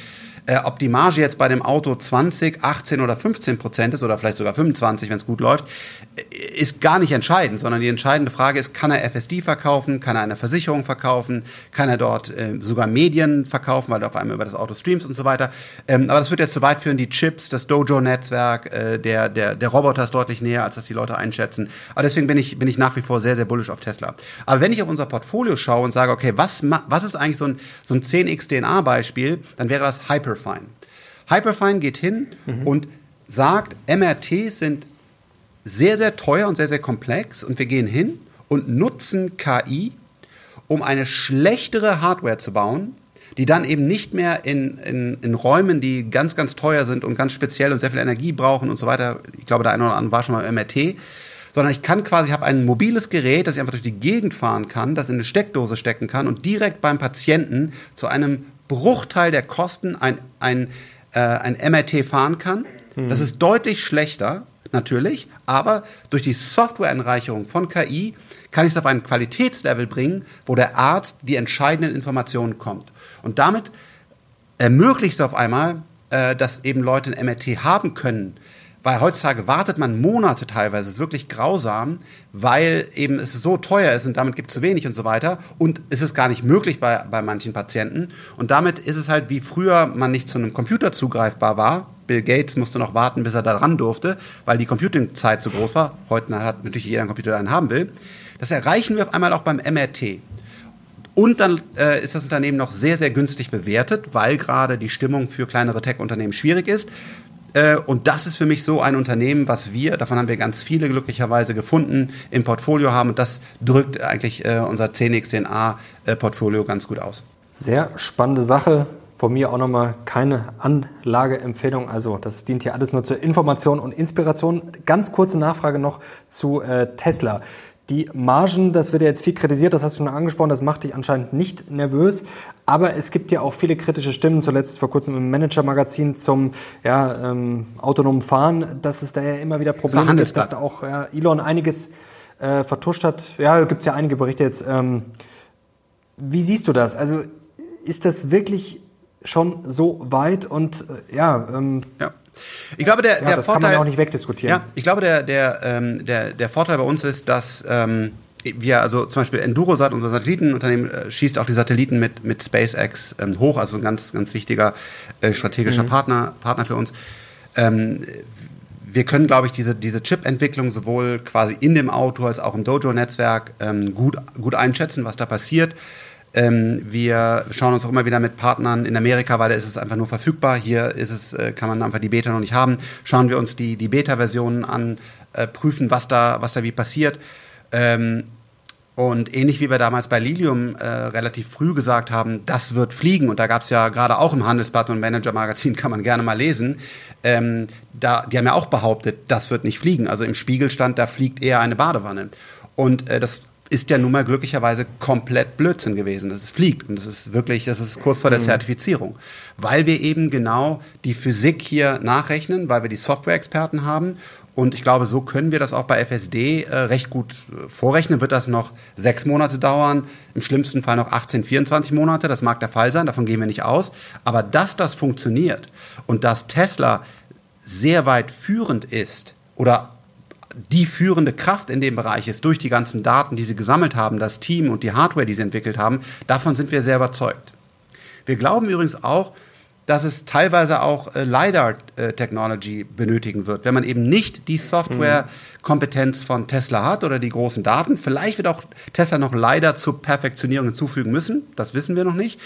äh, ob die Marge jetzt bei dem Auto 20, 18 oder 15 Prozent ist oder vielleicht sogar 25, wenn es gut läuft, äh, ist gar nicht entscheidend, sondern die entscheidende Frage ist, kann er FSD verkaufen, kann er eine Versicherung verkaufen, kann er dort äh, sogar Medien verkaufen, weil du auf einmal über das Auto streamst und so weiter. Ähm, aber das wird jetzt zu weit führen, die Chips, das Dojo-Netzwerk, äh, der, der, der Roboter ist deutlich näher, als das die Leute einschätzen. Aber deswegen bin ich, bin ich nach wie vor sehr, sehr bullish auf Tesla. Aber wenn ich auf unser Portfolio schaue und sage, okay, was, was ist eigentlich so ein, so ein 10x DNA-Beispiel, dann wäre das Hyper Hyperfine. Hyperfine geht hin mhm. und sagt, MRTs sind sehr, sehr teuer und sehr, sehr komplex und wir gehen hin und nutzen KI, um eine schlechtere Hardware zu bauen, die dann eben nicht mehr in, in, in Räumen, die ganz, ganz teuer sind und ganz speziell und sehr viel Energie brauchen und so weiter, ich glaube, der eine oder andere war schon mal im MRT, sondern ich kann quasi, ich habe ein mobiles Gerät, das ich einfach durch die Gegend fahren kann, das in eine Steckdose stecken kann und direkt beim Patienten zu einem Bruchteil der Kosten ein, ein, äh, ein MRT fahren kann. Mhm. Das ist deutlich schlechter, natürlich, aber durch die Softwareanreicherung von KI kann ich es auf ein Qualitätslevel bringen, wo der Arzt die entscheidenden Informationen kommt. Und damit ermöglicht es auf einmal, äh, dass eben Leute ein MRT haben können, Weil heutzutage wartet man Monate teilweise, ist wirklich grausam, weil eben es so teuer ist und damit gibt es zu wenig und so weiter. Und es ist gar nicht möglich bei, bei manchen Patienten. Und damit ist es halt wie früher man nicht zu einem Computer zugreifbar war. Bill Gates musste noch warten, bis er da ran durfte, weil die Computingzeit zu groß war. Heute hat natürlich jeder einen Computer, der einen haben will. Das erreichen wir auf einmal auch beim MRT. Und dann äh, ist das Unternehmen noch sehr, sehr günstig bewertet, weil gerade die Stimmung für kleinere Tech-Unternehmen schwierig ist. Äh, und das ist für mich so ein Unternehmen, was wir, davon haben wir ganz viele glücklicherweise gefunden, im Portfolio haben. Und das drückt eigentlich äh, unser 10xDNA-Portfolio äh, ganz gut aus. Sehr spannende Sache. Von mir auch nochmal keine Anlageempfehlung. Also das dient hier alles nur zur Information und Inspiration. Ganz kurze Nachfrage noch zu äh, Tesla. Die Margen, das wird ja jetzt viel kritisiert, das hast du schon angesprochen, das macht dich anscheinend nicht nervös. Aber es gibt ja auch viele kritische Stimmen, zuletzt vor kurzem im Manager-Magazin zum ja, ähm, autonomen Fahren, dass es da ja immer wieder Probleme gibt, dass da auch ja, Elon einiges äh, vertuscht hat. Ja, gibt es ja einige Berichte jetzt. Ähm, wie siehst du das? Also ist das wirklich schon so weit und äh, ja, ähm, ja. Ich glaube, der, ja, der das Vorteil, kann man auch nicht wegdiskutieren. Ja, ich glaube, der, der, ähm, der, der Vorteil bei uns ist, dass ähm, wir, also zum Beispiel Endurosat, unser Satellitenunternehmen, äh, schießt auch die Satelliten mit, mit SpaceX ähm, hoch, also ein ganz, ganz wichtiger äh, strategischer mhm. Partner, Partner für uns. Ähm, wir können, glaube ich, diese, diese Chip-Entwicklung sowohl quasi in dem Auto als auch im Dojo-Netzwerk ähm, gut, gut einschätzen, was da passiert. Ähm, wir schauen uns auch immer wieder mit Partnern in Amerika, weil da ist es einfach nur verfügbar. Hier ist es, äh, kann man einfach die Beta noch nicht haben. Schauen wir uns die, die Beta-Versionen an, äh, prüfen, was da, was da wie passiert. Ähm, und ähnlich wie wir damals bei Lilium äh, relativ früh gesagt haben, das wird fliegen, und da gab es ja gerade auch im Handelsblatt und Manager Magazin, kann man gerne mal lesen, ähm, da, die haben ja auch behauptet, das wird nicht fliegen. Also im Spiegel stand, da fliegt eher eine Badewanne. Und äh, das ist ja nun mal glücklicherweise komplett Blödsinn gewesen. Das fliegt und das ist wirklich, das ist kurz vor der mhm. Zertifizierung, weil wir eben genau die Physik hier nachrechnen, weil wir die Software-Experten haben und ich glaube, so können wir das auch bei FSD äh, recht gut äh, vorrechnen. Wird das noch sechs Monate dauern, im schlimmsten Fall noch 18, 24 Monate. Das mag der Fall sein, davon gehen wir nicht aus. Aber dass das funktioniert und dass Tesla sehr weit führend ist oder die führende Kraft in dem Bereich ist durch die ganzen Daten, die sie gesammelt haben, das Team und die Hardware, die sie entwickelt haben, davon sind wir sehr überzeugt. Wir glauben übrigens auch, dass es teilweise auch äh, LiDAR-Technology äh, benötigen wird. Wenn man eben nicht die Software-Kompetenz von Tesla hat oder die großen Daten, vielleicht wird auch Tesla noch LiDAR zur Perfektionierung hinzufügen müssen, das wissen wir noch nicht.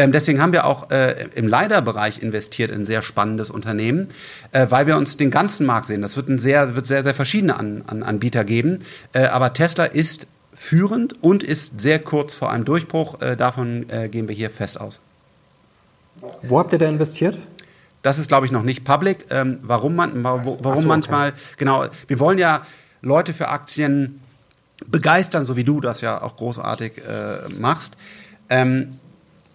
Ähm, deswegen haben wir auch äh, im LiDAR-Bereich investiert in ein sehr spannendes Unternehmen, äh, weil wir uns den ganzen Markt sehen. Das wird, ein sehr, wird sehr, sehr verschiedene An An Anbieter geben. Äh, aber Tesla ist führend und ist sehr kurz vor einem Durchbruch. Äh, davon äh, gehen wir hier fest aus. Wo habt ihr da investiert? Das ist, glaube ich, noch nicht public. Ähm, warum man, warum so, okay. manchmal, genau, wir wollen ja Leute für Aktien begeistern, so wie du das ja auch großartig äh, machst. Ähm,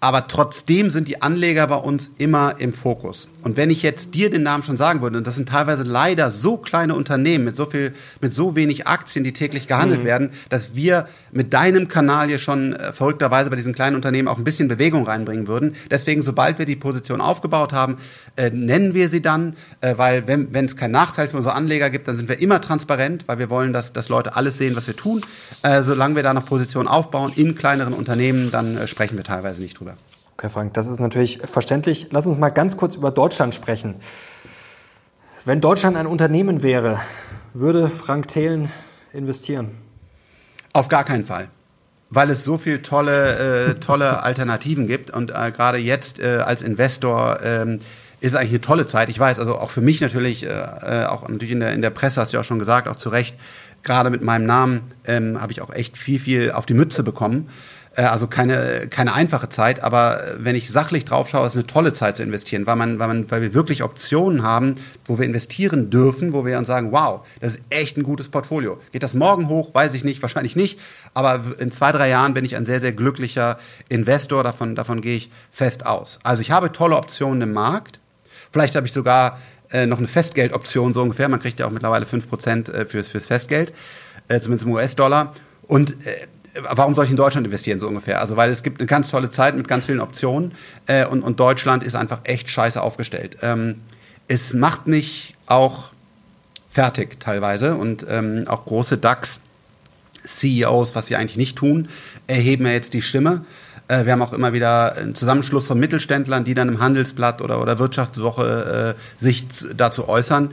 aber trotzdem sind die Anleger bei uns immer im Fokus. Und wenn ich jetzt dir den Namen schon sagen würde, und das sind teilweise leider so kleine Unternehmen mit so viel, mit so wenig Aktien, die täglich gehandelt mhm. werden, dass wir mit deinem Kanal hier schon äh, verrückterweise bei diesen kleinen Unternehmen auch ein bisschen Bewegung reinbringen würden. Deswegen, sobald wir die Position aufgebaut haben, äh, nennen wir sie dann, äh, weil wenn es keinen Nachteil für unsere Anleger gibt, dann sind wir immer transparent, weil wir wollen, dass, dass Leute alles sehen, was wir tun. Äh, solange wir da noch Positionen aufbauen in kleineren Unternehmen, dann äh, sprechen wir teilweise nicht drüber. Okay, Frank, das ist natürlich verständlich. Lass uns mal ganz kurz über Deutschland sprechen. Wenn Deutschland ein Unternehmen wäre, würde Frank Thelen investieren? Auf gar keinen Fall. Weil es so viele tolle, äh, tolle Alternativen gibt und äh, gerade jetzt äh, als Investor ähm, ist eigentlich eine tolle Zeit. Ich weiß, also auch für mich natürlich, äh, äh, auch natürlich in der, in der Presse hast du ja auch schon gesagt, auch zu Recht, gerade mit meinem Namen ähm, habe ich auch echt viel, viel auf die Mütze bekommen. Äh, also keine, keine einfache Zeit, aber wenn ich sachlich drauf schaue, ist es eine tolle Zeit zu investieren, weil, man, weil, man, weil wir wirklich Optionen haben, wo wir investieren dürfen, wo wir uns sagen, wow, das ist echt ein gutes Portfolio. Geht das morgen hoch? Weiß ich nicht, wahrscheinlich nicht, aber in zwei, drei Jahren bin ich ein sehr, sehr glücklicher Investor, davon, davon gehe ich fest aus. Also ich habe tolle Optionen im Markt, vielleicht habe ich sogar äh, noch eine Festgeldoption so ungefähr, man kriegt ja auch mittlerweile 5% äh, fürs, fürs Festgeld, äh, zumindest im US-Dollar und äh, warum soll ich in Deutschland investieren, so ungefähr? Also, weil es gibt eine ganz tolle Zeit mit ganz vielen Optionen äh, und, und Deutschland ist einfach echt scheiße aufgestellt. Ähm, es macht mich auch fertig teilweise. Und ähm, auch große DAX. CEOs, was sie eigentlich nicht tun, erheben ja jetzt die Stimme. Äh, wir haben auch immer wieder einen Zusammenschluss von Mittelständlern, die dann im Handelsblatt oder, oder Wirtschaftswoche äh, sich dazu äußern.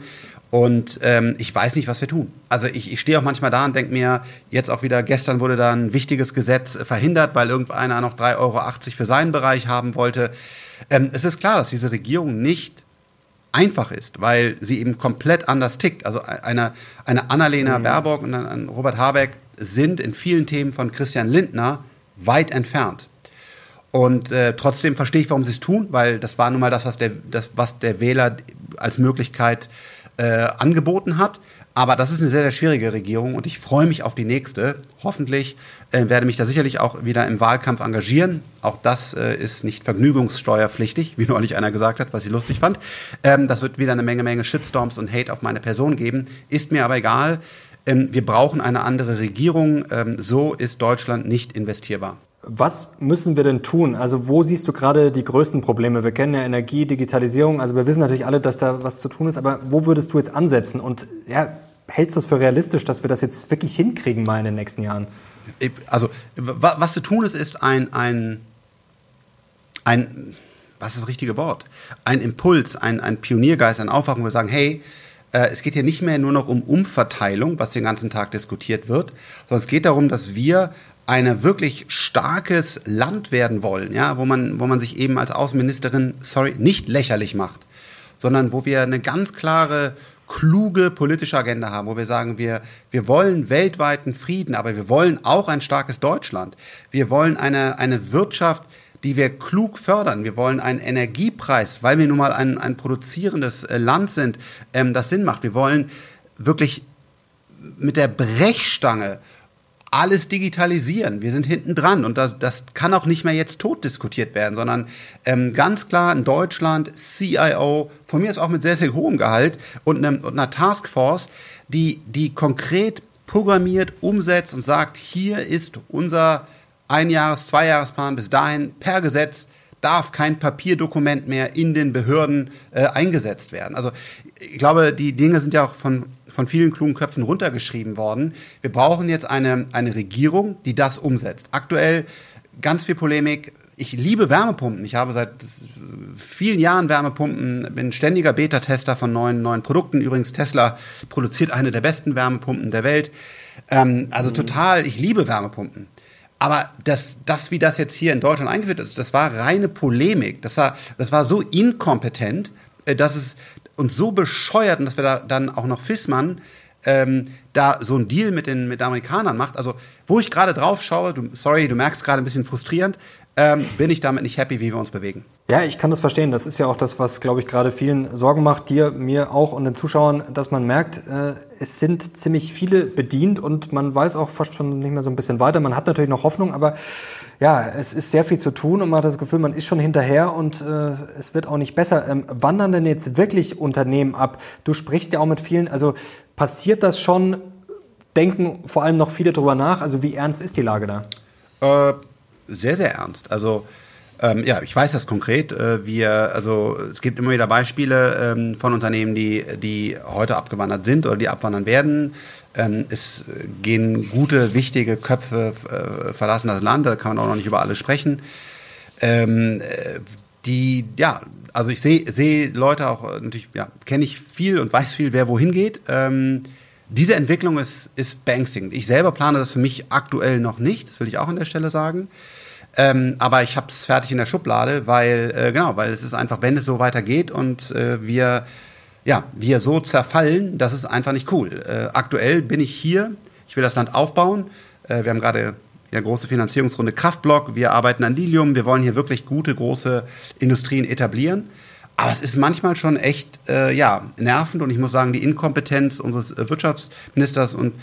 Und ähm, ich weiß nicht, was wir tun. Also ich, ich stehe auch manchmal da und denke mir, jetzt auch wieder, gestern wurde da ein wichtiges Gesetz verhindert, weil irgendeiner noch 3,80 Euro für seinen Bereich haben wollte. Ähm, es ist klar, dass diese Regierung nicht einfach ist, weil sie eben komplett anders tickt. Also eine, eine Annalena mhm. Baerbock und ein Robert Habeck sind in vielen Themen von Christian Lindner weit entfernt. Und äh, trotzdem verstehe ich, warum sie es tun, weil das war nun mal das, was der, das, was der Wähler als Möglichkeit äh, angeboten hat. Aber das ist eine sehr, sehr schwierige Regierung und ich freue mich auf die nächste. Hoffentlich äh, werde mich da sicherlich auch wieder im Wahlkampf engagieren. Auch das äh, ist nicht vergnügungssteuerpflichtig, wie neulich einer gesagt hat, was ich lustig fand. Ähm, das wird wieder eine Menge, Menge Shitstorms und Hate auf meine Person geben. Ist mir aber egal. Ähm, wir brauchen eine andere Regierung. Ähm, so ist Deutschland nicht investierbar. Was müssen wir denn tun? Also wo siehst du gerade die größten Probleme? Wir kennen ja Energie, Digitalisierung, also wir wissen natürlich alle, dass da was zu tun ist, aber wo würdest du jetzt ansetzen? Und ja, hältst du es für realistisch, dass wir das jetzt wirklich hinkriegen mal in den nächsten Jahren? Also was zu tun ist, ist ein, ein, ein was ist das richtige Wort? Ein Impuls, ein, ein Pioniergeist, ein Aufwachen, wo wir sagen, hey, äh, es geht hier nicht mehr nur noch um Umverteilung, was den ganzen Tag diskutiert wird, sondern es geht darum, dass wir ein wirklich starkes Land werden wollen, ja, wo man, wo man sich eben als Außenministerin, sorry, nicht lächerlich macht, sondern wo wir eine ganz klare, kluge politische Agenda haben, wo wir sagen, wir, wir wollen weltweiten Frieden, aber wir wollen auch ein starkes Deutschland. Wir wollen eine, eine Wirtschaft, die wir klug fördern. Wir wollen einen Energiepreis, weil wir nun mal ein, ein produzierendes äh, Land sind, ähm, das Sinn macht. Wir wollen wirklich mit der Brechstange alles digitalisieren. Wir sind hinten dran und das, das kann auch nicht mehr jetzt tot diskutiert werden, sondern ähm, ganz klar in Deutschland CIO, von mir ist auch mit sehr, sehr hohem Gehalt und, einem, und einer Taskforce, die, die konkret programmiert, umsetzt und sagt, hier ist unser Einjahres-, Zweijahresplan bis dahin per Gesetz darf kein Papierdokument mehr in den Behörden äh, eingesetzt werden. Also ich glaube, die Dinge sind ja auch von von vielen klugen Köpfen runtergeschrieben worden. Wir brauchen jetzt eine, eine Regierung, die das umsetzt. Aktuell ganz viel Polemik. Ich liebe Wärmepumpen. Ich habe seit vielen Jahren Wärmepumpen, bin ständiger Beta-Tester von neuen, neuen Produkten. Übrigens, Tesla produziert eine der besten Wärmepumpen der Welt. Ähm, also mhm. total, ich liebe Wärmepumpen. Aber das, das, wie das jetzt hier in Deutschland eingeführt ist, das war reine Polemik. Das war, das war so inkompetent, äh, dass es, und so bescheuert, und dass wir da dann auch noch Fissmann ähm, da so einen Deal mit den, mit Amerikanern macht. Also, wo ich gerade drauf schaue, du, sorry, du merkst gerade ein bisschen frustrierend, ähm, bin ich damit nicht happy, wie wir uns bewegen. Ja, ich kann das verstehen. Das ist ja auch das, was, glaube ich, gerade vielen Sorgen macht, dir, mir auch und den Zuschauern, dass man merkt, äh, es sind ziemlich viele bedient und man weiß auch fast schon nicht mehr so ein bisschen weiter. Man hat natürlich noch Hoffnung, aber ja, es ist sehr viel zu tun und man hat das Gefühl, man ist schon hinterher und äh, es wird auch nicht besser. Ähm, wandern denn jetzt wirklich Unternehmen ab? Du sprichst ja auch mit vielen, also passiert das schon? Denken vor allem noch viele drüber nach? Also wie ernst ist die Lage da? Äh sehr, sehr ernst. Also ähm, ja, ich weiß das konkret. Äh, wir, also es gibt immer wieder Beispiele ähm, von Unternehmen, die, die heute abgewandert sind oder die abwandern werden. Ähm, es gehen gute, wichtige Köpfe äh, verlassen das Land, da kann man auch noch nicht über alle sprechen. Ähm, äh, die, ja, also ich sehe seh Leute auch, natürlich, ja, kenne ich viel und weiß viel, wer wohin geht. Ähm, diese Entwicklung ist, ist beängstigend. Ich selber plane das für mich aktuell noch nicht, das will ich auch an der Stelle sagen. Ähm, aber ich habe es fertig in der Schublade, weil, äh, genau, weil es ist einfach, wenn es so weitergeht und äh, wir, ja, wir so zerfallen, das ist einfach nicht cool. Äh, aktuell bin ich hier, ich will das Land aufbauen. Äh, wir haben gerade ja, große Finanzierungsrunde Kraftblock, wir arbeiten an Lilium, wir wollen hier wirklich gute, große Industrien etablieren. Aber es ist manchmal schon echt äh, ja, nervend und ich muss sagen, die Inkompetenz unseres äh, Wirtschaftsministers und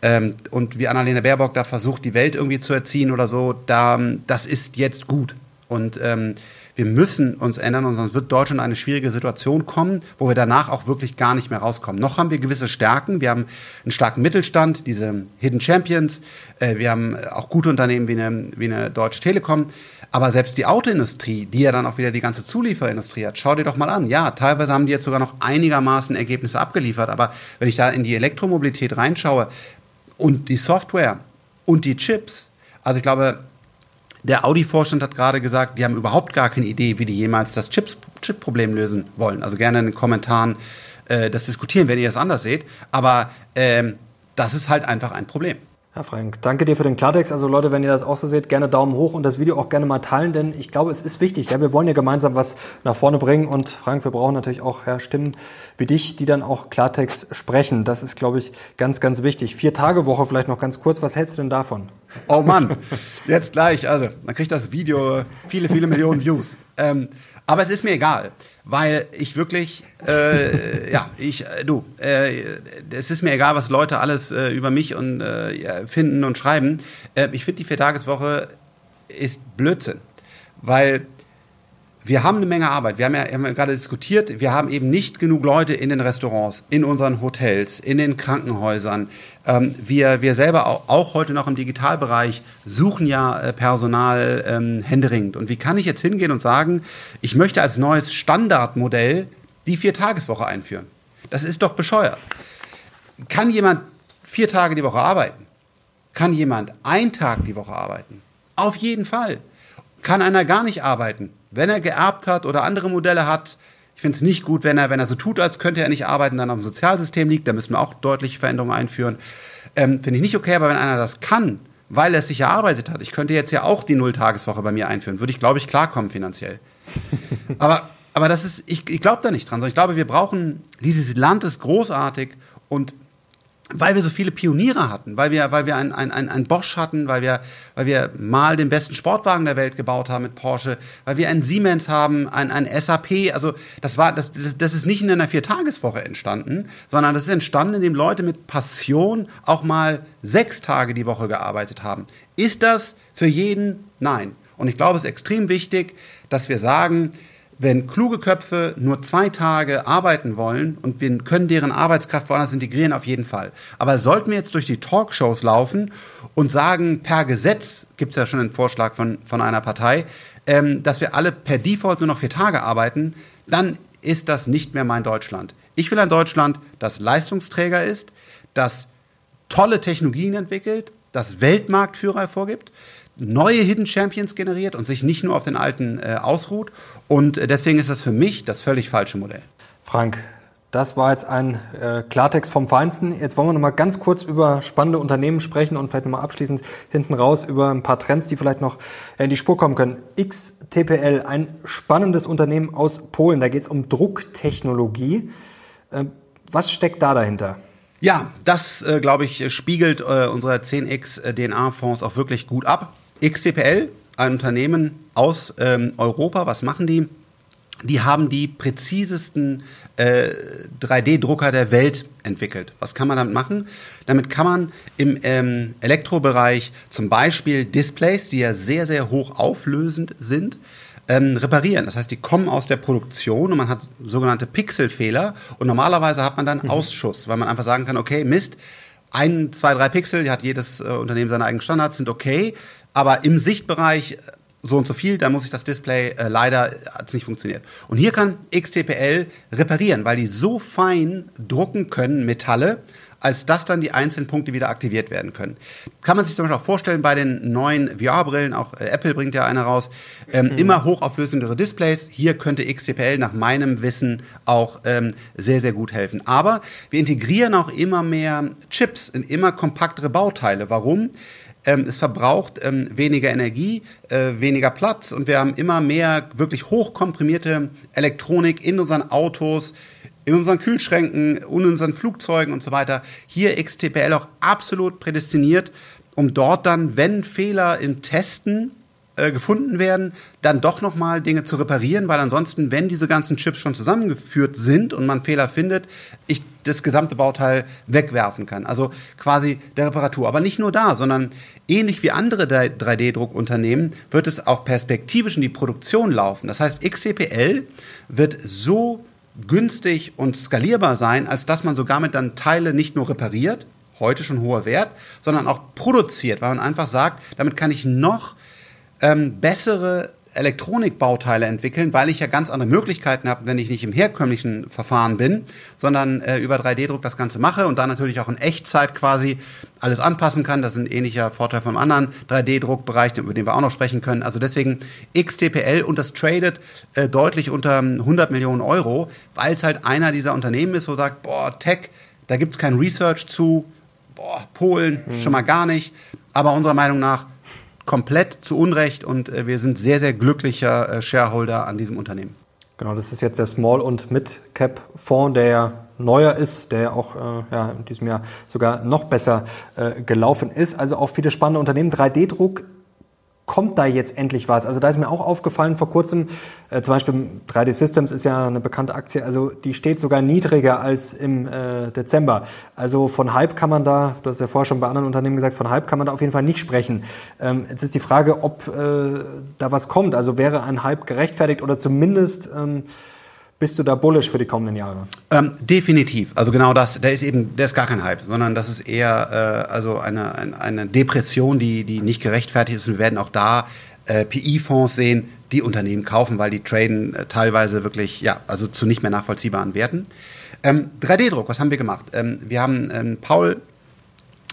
ähm, und wie Annalena Baerbock da versucht, die Welt irgendwie zu erziehen oder so, da, das ist jetzt gut. Und ähm, Wir müssen uns ändern und sonst wird Deutschland in eine schwierige Situation kommen, wo wir danach auch wirklich gar nicht mehr rauskommen. Noch haben wir gewisse Stärken. Wir haben einen starken Mittelstand, diese Hidden Champions. Äh, wir haben auch gute Unternehmen wie eine, wie eine Deutsche Telekom. Aber selbst die Autoindustrie, die ja dann auch wieder die ganze Zulieferindustrie hat, schau dir doch mal an. Ja, teilweise haben die jetzt sogar noch einigermaßen Ergebnisse abgeliefert. Aber wenn ich da in die Elektromobilität reinschaue und die Software und die Chips, also ich glaube, der Audi-Vorstand hat gerade gesagt, die haben überhaupt gar keine Idee, wie die jemals das Chip-Problem lösen wollen. Also gerne in den Kommentaren äh, das diskutieren, wenn ihr es anders seht. Aber ähm, das ist halt einfach ein Problem. Herr Frank, danke dir für den Klartext. Also Leute, wenn ihr das auch so seht, gerne Daumen hoch und das Video auch gerne mal teilen, denn ich glaube, es ist wichtig. Ja, wir wollen ja gemeinsam was nach vorne bringen und Frank, wir brauchen natürlich auch ja, Stimmen wie dich, die dann auch Klartext sprechen. Das ist, glaube ich, ganz, ganz wichtig. Vier Tage Woche vielleicht noch ganz kurz. Was hältst du denn davon? Oh Mann, jetzt gleich. Also, dann kriegt das Video viele, viele Millionen Views. Ähm, aber es ist mir egal, weil ich wirklich, äh, ja, ich, äh, du, äh, es ist mir egal, was Leute alles äh, über mich und äh, finden und schreiben. Äh, ich finde, die Viertageswoche ist Blödsinn, weil wir haben eine Menge Arbeit. Wir haben ja, haben ja gerade diskutiert, wir haben eben nicht genug Leute in den Restaurants, in unseren Hotels, in den Krankenhäusern. Ähm, wir, wir selber auch, auch, heute noch im Digitalbereich suchen ja äh, Personal ähm, händeringend. Und wie kann ich jetzt hingehen und sagen, ich möchte als neues Standardmodell die Viertageswoche einführen? Das ist doch bescheuert. Kann jemand vier Tage die Woche arbeiten? Kann jemand einen Tag die Woche arbeiten? Auf jeden Fall. Kann einer gar nicht arbeiten? Wenn er geerbt hat oder andere Modelle hat, ich finde es nicht gut, wenn er, wenn er so tut, als könnte er nicht arbeiten, dann am Sozialsystem liegt. Da müssen wir auch deutliche Veränderungen einführen. Ähm, finde ich nicht okay, aber wenn einer das kann, weil er es sich erarbeitet hat, ich könnte jetzt ja auch die Nulltageswoche bei mir einführen, würde ich, glaube ich, klarkommen finanziell. aber, aber das ist, ich, ich glaube da nicht dran, sondern ich glaube, wir brauchen, dieses Land ist großartig und weil wir so viele Pioniere hatten, weil wir, weil wir ein, ein, ein, Bosch hatten, weil wir, weil wir mal den besten Sportwagen der Welt gebaut haben mit Porsche, weil wir ein Siemens haben, ein, ein SAP, also das war, das, das ist nicht in einer Viertageswoche entstanden, sondern das ist entstanden, indem Leute mit Passion auch mal sechs Tage die Woche gearbeitet haben. Ist das für jeden? Nein. Und ich glaube, es ist extrem wichtig, dass wir sagen, wenn kluge Köpfe nur zwei Tage arbeiten wollen und wir können deren Arbeitskraft woanders integrieren, auf jeden Fall. Aber sollten wir jetzt durch die Talkshows laufen und sagen, per Gesetz, gibt es ja schon einen Vorschlag von, von einer Partei, ähm, dass wir alle per Default nur noch vier Tage arbeiten, dann ist das nicht mehr mein Deutschland. Ich will ein Deutschland, das Leistungsträger ist, das tolle Technologien entwickelt, das Weltmarktführer hervorgibt, neue Hidden Champions generiert und sich nicht nur auf den alten äh, ausruht. Und äh, deswegen ist das für mich das völlig falsche Modell. Frank, das war jetzt ein äh, Klartext vom Feinsten. Jetzt wollen wir noch mal ganz kurz über spannende Unternehmen sprechen und vielleicht noch mal abschließend hinten raus über ein paar Trends, die vielleicht noch in die Spur kommen können. XTPL, ein spannendes Unternehmen aus Polen. Da geht es um Drucktechnologie. Äh, was steckt da dahinter? Ja, das, äh, glaube ich, spiegelt äh, unsere 10x äh, DNA-Fonds auch wirklich gut ab. XTPL, ein Unternehmen aus ähm, Europa, was machen die? Die haben die präzisesten äh, 3D-Drucker der Welt entwickelt. Was kann man damit machen? Damit kann man im ähm, Elektrobereich zum Beispiel Displays, die ja sehr, sehr hoch auflösend sind, ähm, reparieren. Das heißt, die kommen aus der Produktion und man hat sogenannte Pixelfehler und normalerweise hat man dann mhm. Ausschuss, weil man einfach sagen kann, okay, Mist, ein, zwei, drei Pixel, hat jedes äh, Unternehmen seine eigenen Standards, sind okay, aber im Sichtbereich äh, so und so viel, da muss ich das Display äh, leider hat nicht funktioniert. Und hier kann XTPL reparieren, weil die so fein drucken können Metalle, als dass dann die einzelnen Punkte wieder aktiviert werden können. Kann man sich zum Beispiel auch vorstellen bei den neuen VR-Brillen, auch äh, Apple bringt ja eine raus, ähm, mhm. immer hochauflösendere Displays. Hier könnte XTPL nach meinem Wissen auch ähm, sehr, sehr gut helfen. Aber wir integrieren auch immer mehr Chips in immer kompaktere Bauteile. Warum? Ähm, es verbraucht ähm, weniger Energie, äh, weniger Platz und wir haben immer mehr wirklich hochkomprimierte Elektronik in unseren Autos, in unseren Kühlschränken, in unseren Flugzeugen und so weiter. Hier XTPL auch absolut prädestiniert, um dort dann, wenn Fehler im Testen äh, gefunden werden, dann doch nochmal Dinge zu reparieren, weil ansonsten, wenn diese ganzen Chips schon zusammengeführt sind und man Fehler findet, ich das gesamte Bauteil wegwerfen kann. Also quasi der Reparatur. Aber nicht nur da, sondern ähnlich wie andere 3D-Druckunternehmen wird es auch perspektivisch in die Produktion laufen. Das heißt, XTPL wird so günstig und skalierbar sein, als dass man sogar mit dann Teile nicht nur repariert, heute schon hoher Wert, sondern auch produziert, weil man einfach sagt, damit kann ich noch ähm, bessere Elektronikbauteile entwickeln, weil ich ja ganz andere Möglichkeiten habe, wenn ich nicht im herkömmlichen Verfahren bin, sondern äh, über 3D-Druck das Ganze mache und dann natürlich auch in Echtzeit quasi alles anpassen kann. Das ist ein ähnlicher Vorteil vom anderen 3D-Druckbereich, über den wir auch noch sprechen können. Also deswegen XTPL und das tradet äh, deutlich unter 100 Millionen Euro, weil es halt einer dieser Unternehmen ist, wo sagt, boah, Tech, da gibt es kein Research zu, boah, Polen mhm. schon mal gar nicht. Aber unserer Meinung nach komplett zu Unrecht und äh, wir sind sehr, sehr glücklicher äh, Shareholder an diesem Unternehmen. Genau, das ist jetzt der Small- und Mid-Cap-Fonds, der ja neuer ist, der ja auch äh, ja, in diesem Jahr sogar noch besser äh, gelaufen ist. Also auch viele spannende Unternehmen. 3D-Druck kommt da jetzt endlich was? Also da ist mir auch aufgefallen vor kurzem, äh, zum Beispiel 3D Systems ist ja eine bekannte Aktie, also die steht sogar niedriger als im äh, Dezember. Also von Hype kann man da, du hast ja vorher schon bei anderen Unternehmen gesagt, von Hype kann man da auf jeden Fall nicht sprechen. Ähm, jetzt ist die Frage, ob äh, da was kommt. Also wäre ein Hype gerechtfertigt oder zumindest ähm, bist du da bullish für die kommenden Jahre? Ähm, definitiv. Also genau das. Der ist eben, der ist gar kein Hype, sondern das ist eher äh, also eine, eine, eine Depression, die, die nicht gerechtfertigt ist. Und wir werden auch da äh, PI-Fonds sehen, die Unternehmen kaufen, weil die traden äh, teilweise wirklich, ja, also zu nicht mehr nachvollziehbaren Werten. Ähm, 3D-Druck, was haben wir gemacht? Ähm, wir haben ähm, Paul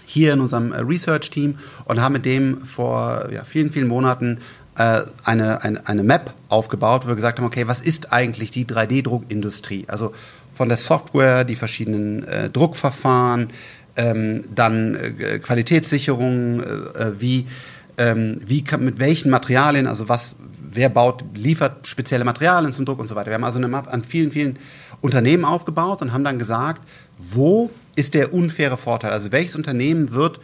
hier in unserem äh, Research-Team und haben mit dem vor ja, vielen, vielen Monaten äh, eine, eine, eine Map aufgebaut, wo wir gesagt haben, okay, was ist eigentlich die 3D-Druckindustrie? Also von der Software, die verschiedenen äh, Druckverfahren, ähm, dann äh, Qualitätssicherung, äh, äh, wie, ähm, wie kann, mit welchen Materialien, also was, wer baut, liefert spezielle Materialien zum Druck und so weiter. Wir haben also eine Map an vielen, vielen Unternehmen aufgebaut und haben dann gesagt, wo ist der unfaire Vorteil? Also welches Unternehmen wird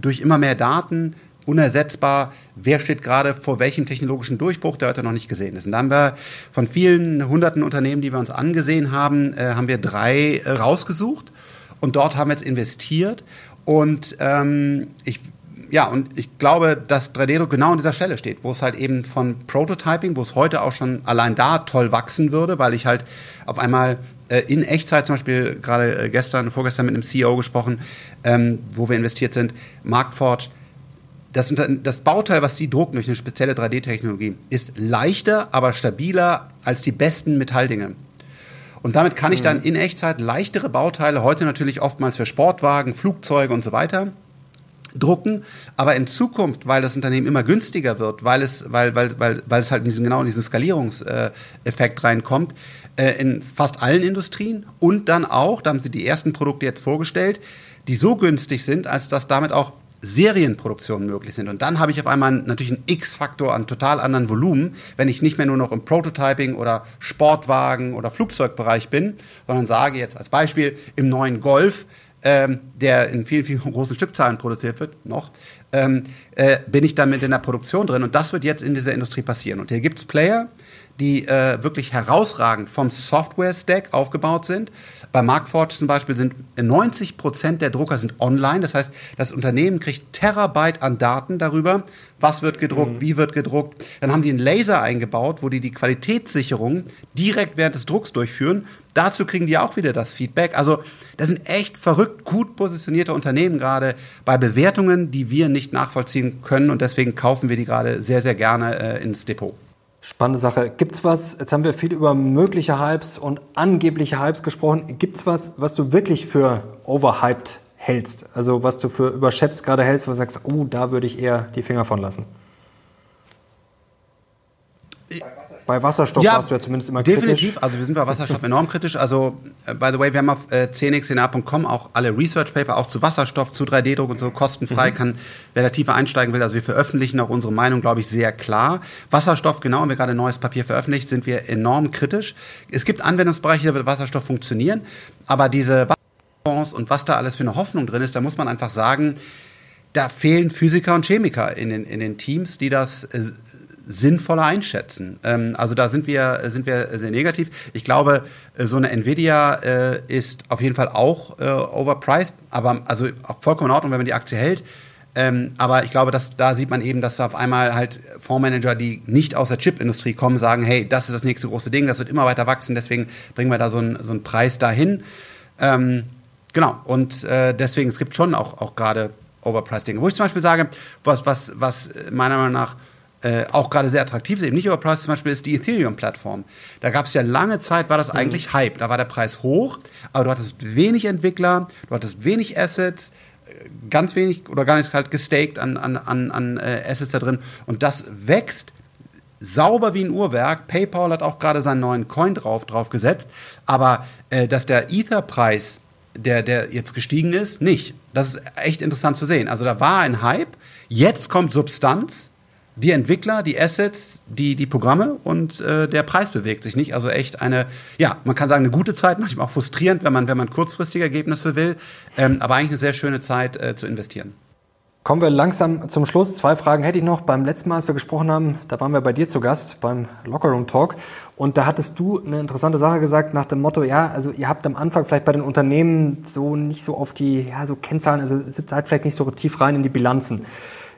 durch immer mehr Daten unersetzbar, wer steht gerade vor welchem technologischen Durchbruch, der heute noch nicht gesehen ist. Und da haben wir von vielen hunderten Unternehmen, die wir uns angesehen haben, äh, haben wir drei äh, rausgesucht und dort haben wir jetzt investiert. Und ähm, ich ja, und ich glaube, dass 3D-Druck genau an dieser Stelle steht, wo es halt eben von Prototyping, wo es heute auch schon allein da toll wachsen würde, weil ich halt auf einmal äh, in Echtzeit, zum Beispiel gerade äh, gestern, vorgestern mit einem CEO gesprochen, ähm, wo wir investiert sind, Marktforge, das, das Bauteil, was die drucken durch eine spezielle 3D-Technologie, ist leichter, aber stabiler als die besten Metalldinge. Und damit kann ich dann mhm. in Echtzeit leichtere Bauteile, heute natürlich oftmals für Sportwagen, Flugzeuge und so weiter, drucken. Aber in Zukunft, weil das Unternehmen immer günstiger wird, weil es, weil, weil, weil, weil es halt in diesen, genau in diesen Skalierungseffekt reinkommt, äh, in fast allen Industrien und dann auch, da haben sie die ersten Produkte jetzt vorgestellt, die so günstig sind, als dass damit auch Serienproduktionen möglich sind. Und dann habe ich auf einmal natürlich einen X-Faktor an total anderen Volumen, wenn ich nicht mehr nur noch im Prototyping oder Sportwagen oder Flugzeugbereich bin, sondern sage jetzt als Beispiel im neuen Golf, ähm, der in vielen, vielen großen Stückzahlen produziert wird, noch, ähm, äh, bin ich damit in der Produktion drin. Und das wird jetzt in dieser Industrie passieren. Und hier gibt es Player, die äh, wirklich herausragend vom Software-Stack aufgebaut sind. Bei Markforge zum Beispiel sind 90 Prozent der Drucker sind online. Das heißt, das Unternehmen kriegt Terabyte an Daten darüber, was wird gedruckt, mhm. wie wird gedruckt. Dann haben die einen Laser eingebaut, wo die die Qualitätssicherung direkt während des Drucks durchführen. Dazu kriegen die auch wieder das Feedback. Also das sind echt verrückt gut positionierte Unternehmen gerade bei Bewertungen, die wir nicht nachvollziehen können. Und deswegen kaufen wir die gerade sehr, sehr gerne äh, ins Depot. Spannende Sache. Gibt's was, jetzt haben wir viel über mögliche Hypes und angebliche Hypes gesprochen. Gibt's was, was du wirklich für overhyped hältst? Also was du für überschätzt gerade hältst, wo du sagst, oh, da würde ich eher die Finger von lassen? Bei Wasserstoff ja, warst du ja zumindest immer definitiv. kritisch. Definitiv, also wir sind bei Wasserstoff enorm kritisch. Also, uh, by the way, wir haben auf äh, cnxna.com auch alle Research Paper, auch zu Wasserstoff, zu 3D-Druck und so kostenfrei, mhm. kann, wer da tiefer einsteigen will. Also wir veröffentlichen auch unsere Meinung, glaube ich, sehr klar. Wasserstoff, genau, haben wir gerade ein neues Papier veröffentlicht, sind wir enorm kritisch. Es gibt Anwendungsbereiche, da wird Wasserstoff funktionieren, aber diese Wasserfonds und was da alles für eine Hoffnung drin ist, da muss man einfach sagen, da fehlen Physiker und Chemiker in den, in den Teams, die das äh, sinnvoller einschätzen. Ähm, also da sind wir, sind wir sehr negativ. Ich glaube, äh, so eine Nvidia äh, ist auf jeden Fall auch äh, overpriced, aber also auch vollkommen in Ordnung, wenn man die Aktie hält. Ähm, aber ich glaube, dass da sieht man eben, dass da auf einmal halt Fondsmanager, die nicht aus der Chipindustrie kommen, sagen, hey, das ist das nächste große Ding, das wird immer weiter wachsen, deswegen bringen wir da so einen so einen Preis dahin. Ähm, genau, und äh, deswegen, es gibt schon auch, auch gerade Overpriced-Dinge. Wo ich zum Beispiel sage, was, was, was meiner Meinung nach äh, auch gerade sehr attraktiv ist, eben nicht overpriced, zum Beispiel ist die Ethereum-Plattform. Da gab es ja lange Zeit, war das mhm. eigentlich Hype. Da war der Preis hoch, aber du hattest wenig Entwickler, du hattest wenig Assets, äh, ganz wenig oder gar nichts halt gestaked an, an, an, an äh, Assets da drin. Und das wächst sauber wie ein Uhrwerk. PayPal hat auch gerade seinen neuen Coin drauf, drauf gesetzt. Aber äh, dass der Ether-Preis, der, der jetzt gestiegen ist, nicht. Das ist echt interessant zu sehen. Also da war ein Hype. Jetzt kommt Substanz die Entwickler, die Assets, die, die Programme und äh, der Preis bewegt sich nicht. Also echt eine, ja, man kann sagen, eine gute Zeit, manchmal auch frustrierend, wenn man, wenn man kurzfristige Ergebnisse will, ähm, aber eigentlich eine sehr schöne Zeit äh, zu investieren. Kommen wir langsam zum Schluss. Zwei Fragen hätte ich noch. Beim letzten Mal, als wir gesprochen haben, da waren wir bei dir zu Gast beim Lockerroom Talk. Und da hattest du eine interessante Sache gesagt nach dem Motto, ja, also ihr habt am Anfang vielleicht bei den Unternehmen so nicht so auf die, ja, so Kennzahlen, also seid vielleicht nicht so tief rein in die Bilanzen.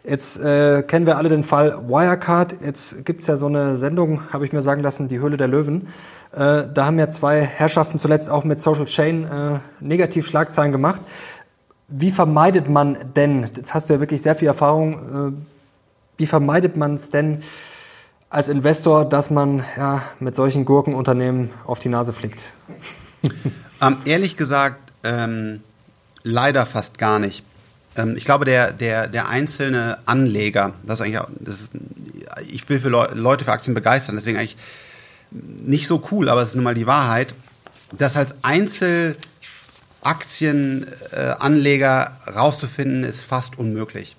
Jetzt äh, kennen wir alle den Fall Wirecard. Jetzt gibt es ja so eine Sendung, habe ich mir sagen lassen, die Höhle der Löwen. Äh, da haben ja zwei Herrschaften zuletzt auch mit Social Chain äh, Negativschlagzeilen gemacht. Wie vermeidet man denn, jetzt hast du ja wirklich sehr viel Erfahrung, äh, wie vermeidet man es denn als Investor, dass man ja, mit solchen Gurkenunternehmen auf die Nase fliegt? Ähm, ehrlich gesagt, ähm, leider fast gar nicht. Ähm, ich glaube, der, der, der einzelne Anleger, das ist eigentlich, das ist, ich will für Le Leute für Aktien begeistern, deswegen eigentlich nicht so cool, aber es ist nun mal die Wahrheit, dass als Einzelaktienanleger äh, rauszufinden, ist fast unmöglich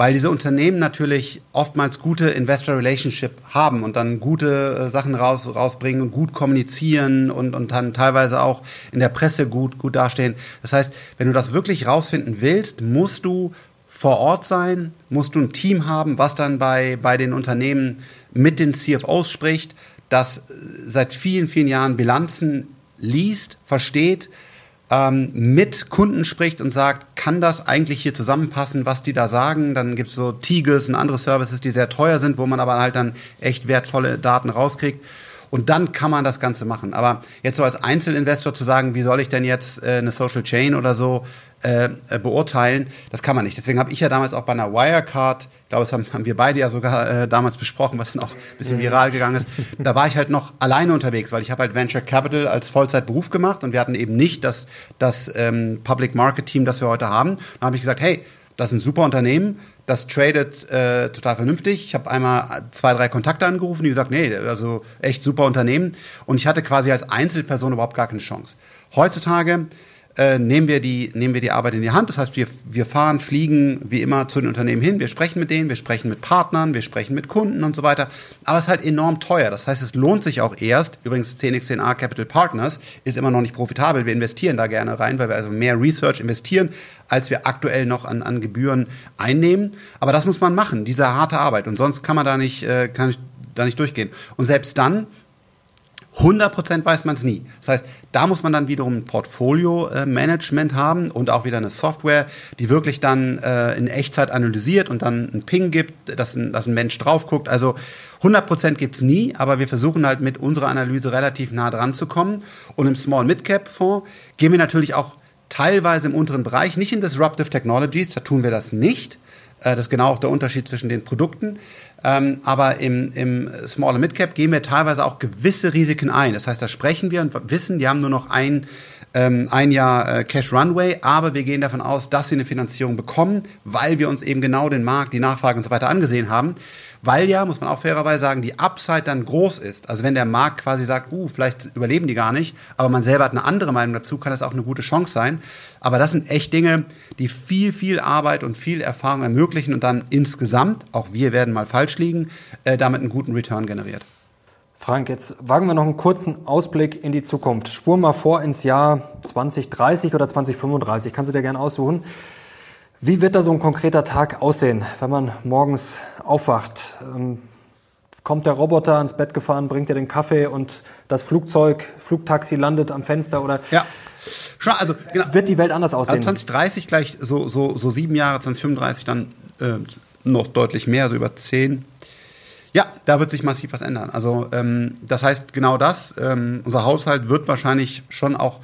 weil diese Unternehmen natürlich oftmals gute Investor Relationship haben und dann gute äh, Sachen raus, rausbringen und gut kommunizieren und, und dann teilweise auch in der Presse gut, gut dastehen. Das heißt, wenn du das wirklich rausfinden willst, musst du vor Ort sein, musst du ein Team haben, was dann bei, bei den Unternehmen mit den CFOs spricht, das seit vielen, vielen Jahren Bilanzen liest, versteht, ähm, mit Kunden spricht und sagt, kann das eigentlich hier zusammenpassen, was die da sagen? Dann gibt es so Tigers und andere Services, die sehr teuer sind, wo man aber halt dann echt wertvolle Daten rauskriegt. Und dann kann man das Ganze machen. Aber jetzt so als Einzelinvestor zu sagen, wie soll ich denn jetzt äh, eine Social Chain oder so äh, äh beurteilen, das kann man nicht. Deswegen habe ich ja damals auch bei einer Wirecard ich glaube, das haben, haben wir beide ja sogar äh, damals besprochen, was dann auch ein bisschen viral gegangen ist. Da war ich halt noch alleine unterwegs, weil ich habe halt Venture Capital als Vollzeitberuf gemacht und wir hatten eben nicht das, das ähm, Public Market Team, das wir heute haben. Da habe ich gesagt, hey, das ist ein super Unternehmen, das tradet äh, total vernünftig. Ich habe einmal zwei, drei Kontakte angerufen, die gesagt, nee, also echt super Unternehmen. Und ich hatte quasi als Einzelperson überhaupt gar keine Chance. Heutzutage äh, nehmen, wir die, nehmen wir die Arbeit in die Hand. Das heißt, wir, wir fahren, fliegen wie immer zu den Unternehmen hin, wir sprechen mit denen, wir sprechen mit Partnern, wir sprechen mit Kunden und so weiter. Aber es ist halt enorm teuer. Das heißt, es lohnt sich auch erst, übrigens 10x10a Capital Partners ist immer noch nicht profitabel. Wir investieren da gerne rein, weil wir also mehr Research investieren, als wir aktuell noch an, an Gebühren einnehmen. Aber das muss man machen, diese harte Arbeit. Und sonst kann man da nicht, äh, kann da nicht durchgehen. Und selbst dann, 100% weiß man es nie. Das heißt, da muss man dann wiederum ein Portfolio-Management haben und auch wieder eine Software, die wirklich dann äh, in Echtzeit analysiert und dann einen Ping gibt, dass ein, dass ein Mensch drauf guckt. Also 100% gibt es nie, aber wir versuchen halt mit unserer Analyse relativ nah dran zu kommen. Und im Small-Mid-Cap-Fonds gehen wir natürlich auch teilweise im unteren Bereich, nicht in Disruptive Technologies, da tun wir das nicht. Äh, das ist genau auch der Unterschied zwischen den Produkten. Ähm, aber im, im Small- und Mid-Cap gehen wir teilweise auch gewisse Risiken ein. Das heißt, da sprechen wir und wissen, die haben nur noch ein, ähm, ein Jahr äh, Cash Runway, aber wir gehen davon aus, dass sie eine Finanzierung bekommen, weil wir uns eben genau den Markt, die Nachfrage und so weiter angesehen haben weil ja, muss man auch fairerweise sagen, die Upside dann groß ist. Also wenn der Markt quasi sagt, uh, vielleicht überleben die gar nicht, aber man selber hat eine andere Meinung dazu, kann das auch eine gute Chance sein. Aber das sind echt Dinge, die viel, viel Arbeit und viel Erfahrung ermöglichen und dann insgesamt, auch wir werden mal falsch liegen, äh, damit einen guten Return generiert. Frank, jetzt wagen wir noch einen kurzen Ausblick in die Zukunft. Spur mal vor ins Jahr 2030 oder 2035. Kannst du dir gerne aussuchen. Wie wird da so ein konkreter Tag aussehen, wenn man morgens aufwacht? Ähm, kommt der Roboter ans Bett gefahren, bringt dir den Kaffee und das Flugzeug, Flugtaxi landet am Fenster oder ja. Schon, also, genau. wird die Welt anders aussehen. Also 2030 gleich so, so, so sieben Jahre, 2035 dann äh, noch deutlich mehr, so über zehn. Ja, da wird sich massiv was ändern. Also ähm, das heißt genau das. Ähm, unser Haushalt wird wahrscheinlich schon auch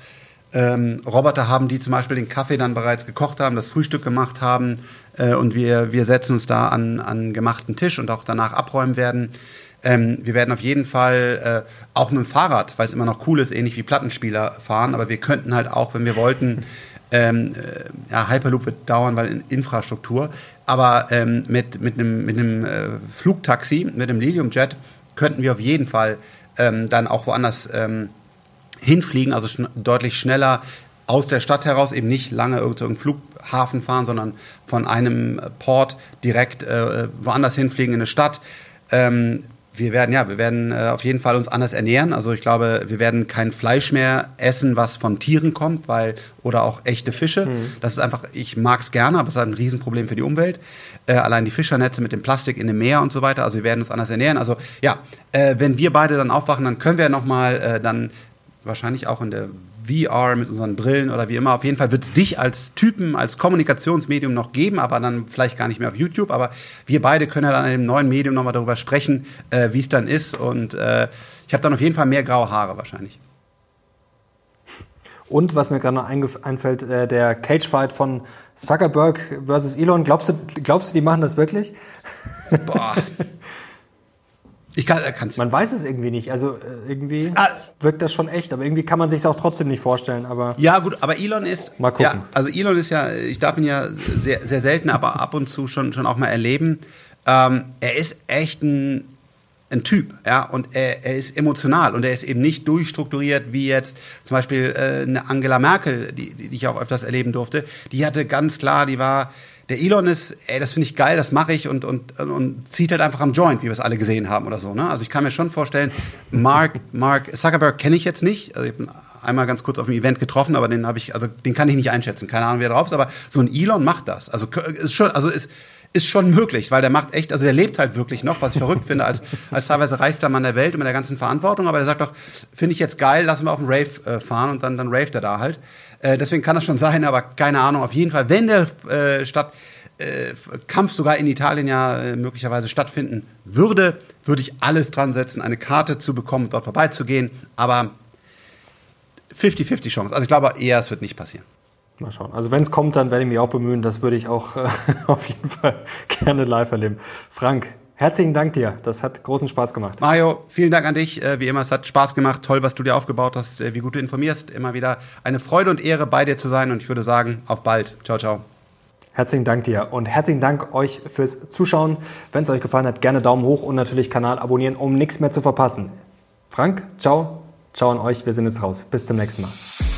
ähm, Roboter haben, die zum Beispiel den Kaffee dann bereits gekocht haben, das Frühstück gemacht haben äh, und wir, wir setzen uns da an, an gemachten Tisch und auch danach abräumen werden. Ähm, wir werden auf jeden Fall äh, auch mit dem Fahrrad, weil es immer noch cool ist, ähnlich wie Plattenspieler fahren, aber wir könnten halt auch, wenn wir wollten, ähm, äh, ja, Hyperloop wird dauern, weil in Infrastruktur, aber ähm, mit, mit einem, mit einem äh, Flugtaxi, mit einem Liliumjet, könnten wir auf jeden Fall ähm, dann auch woanders ähm, hinfliegen, also schn deutlich schneller aus der Stadt heraus, eben nicht lange irgendeinen Flughafen fahren, sondern von einem Port direkt äh, woanders hinfliegen in eine Stadt. Ähm, wir werden, ja, wir werden äh, auf jeden Fall uns anders ernähren. Also ich glaube, wir werden kein Fleisch mehr essen, was von Tieren kommt, weil, oder auch echte Fische. Mhm. Das ist einfach, ich mag es gerne, aber es ist ein Riesenproblem für die Umwelt. Äh, allein die Fischernetze mit dem Plastik in dem Meer und so weiter. Also wir werden uns anders ernähren. Also ja, äh, wenn wir beide dann aufwachen, dann können wir nochmal äh, dann wahrscheinlich auch in der VR mit unseren Brillen oder wie immer. Auf jeden Fall wird es dich als Typen, als Kommunikationsmedium noch geben, aber dann vielleicht gar nicht mehr auf YouTube. Aber wir beide können ja dann in dem neuen Medium nochmal darüber sprechen, äh, wie es dann ist. Und äh, ich habe dann auf jeden Fall mehr graue Haare wahrscheinlich. Und was mir gerade noch einfällt, äh, der Cage-Fight von Zuckerberg versus Elon. Glaubst du, glaubst du, die machen das wirklich? Boah. Ich kann, kann's. Man weiß es irgendwie nicht. Also äh, irgendwie ah. wirkt das schon echt, aber irgendwie kann man sich auch trotzdem nicht vorstellen. Aber ja gut, aber Elon ist mal gucken. Ja, also Elon ist ja, ich darf ihn ja sehr, sehr selten, aber ab und zu schon schon auch mal erleben. Ähm, er ist echt ein ein Typ, ja, und er, er ist emotional und er ist eben nicht durchstrukturiert wie jetzt zum Beispiel äh, eine Angela Merkel, die, die ich auch öfters erleben durfte. Die hatte ganz klar, die war der Elon ist, ey, das finde ich geil, das mache ich und, und, und zieht halt einfach am Joint, wie wir es alle gesehen haben oder so. Ne? Also ich kann mir schon vorstellen, Mark, Mark Zuckerberg kenne ich jetzt nicht. Also ich bin einmal ganz kurz auf einem Event getroffen, aber den habe ich, also den kann ich nicht einschätzen. Keine Ahnung, wer drauf ist, aber so ein Elon macht das. Also ist schon, also ist, ist schon möglich, weil der macht echt, also der lebt halt wirklich noch, was ich verrückt finde, als, als teilweise reichster Mann der Welt und mit der ganzen Verantwortung, aber der sagt doch, finde ich jetzt geil, lassen wir auf den Rave äh, fahren und dann, dann raved er da halt. Äh, deswegen kann das schon sein, aber keine Ahnung. Auf jeden Fall, wenn der äh, Stadt äh, Kampf sogar in Italien ja äh, möglicherweise stattfinden würde, würde ich alles dran setzen, eine Karte zu bekommen, dort vorbeizugehen. Aber 50-50 Chance. Also ich glaube eher, es wird nicht passieren. Mal schauen. Also wenn es kommt, dann werde ich mich auch bemühen. Das würde ich auch äh, auf jeden Fall gerne live erleben. Frank, Herzlichen Dank dir. Das hat großen Spaß gemacht. Mario, vielen Dank an dich. Äh, wie immer, es hat Spaß gemacht. Toll, was du dir aufgebaut hast, äh, wie gut du informierst. Immer wieder eine Freude und Ehre, bei dir zu sein. Und ich würde sagen, auf bald. Ciao, ciao. Herzlichen Dank dir und herzlichen Dank euch fürs Zuschauen. Wenn es euch gefallen hat, gerne Daumen hoch und natürlich Kanal abonnieren, um nichts mehr zu verpassen. Frank, ciao. Ciao an euch. Wir sind jetzt raus. Bis zum nächsten Mal.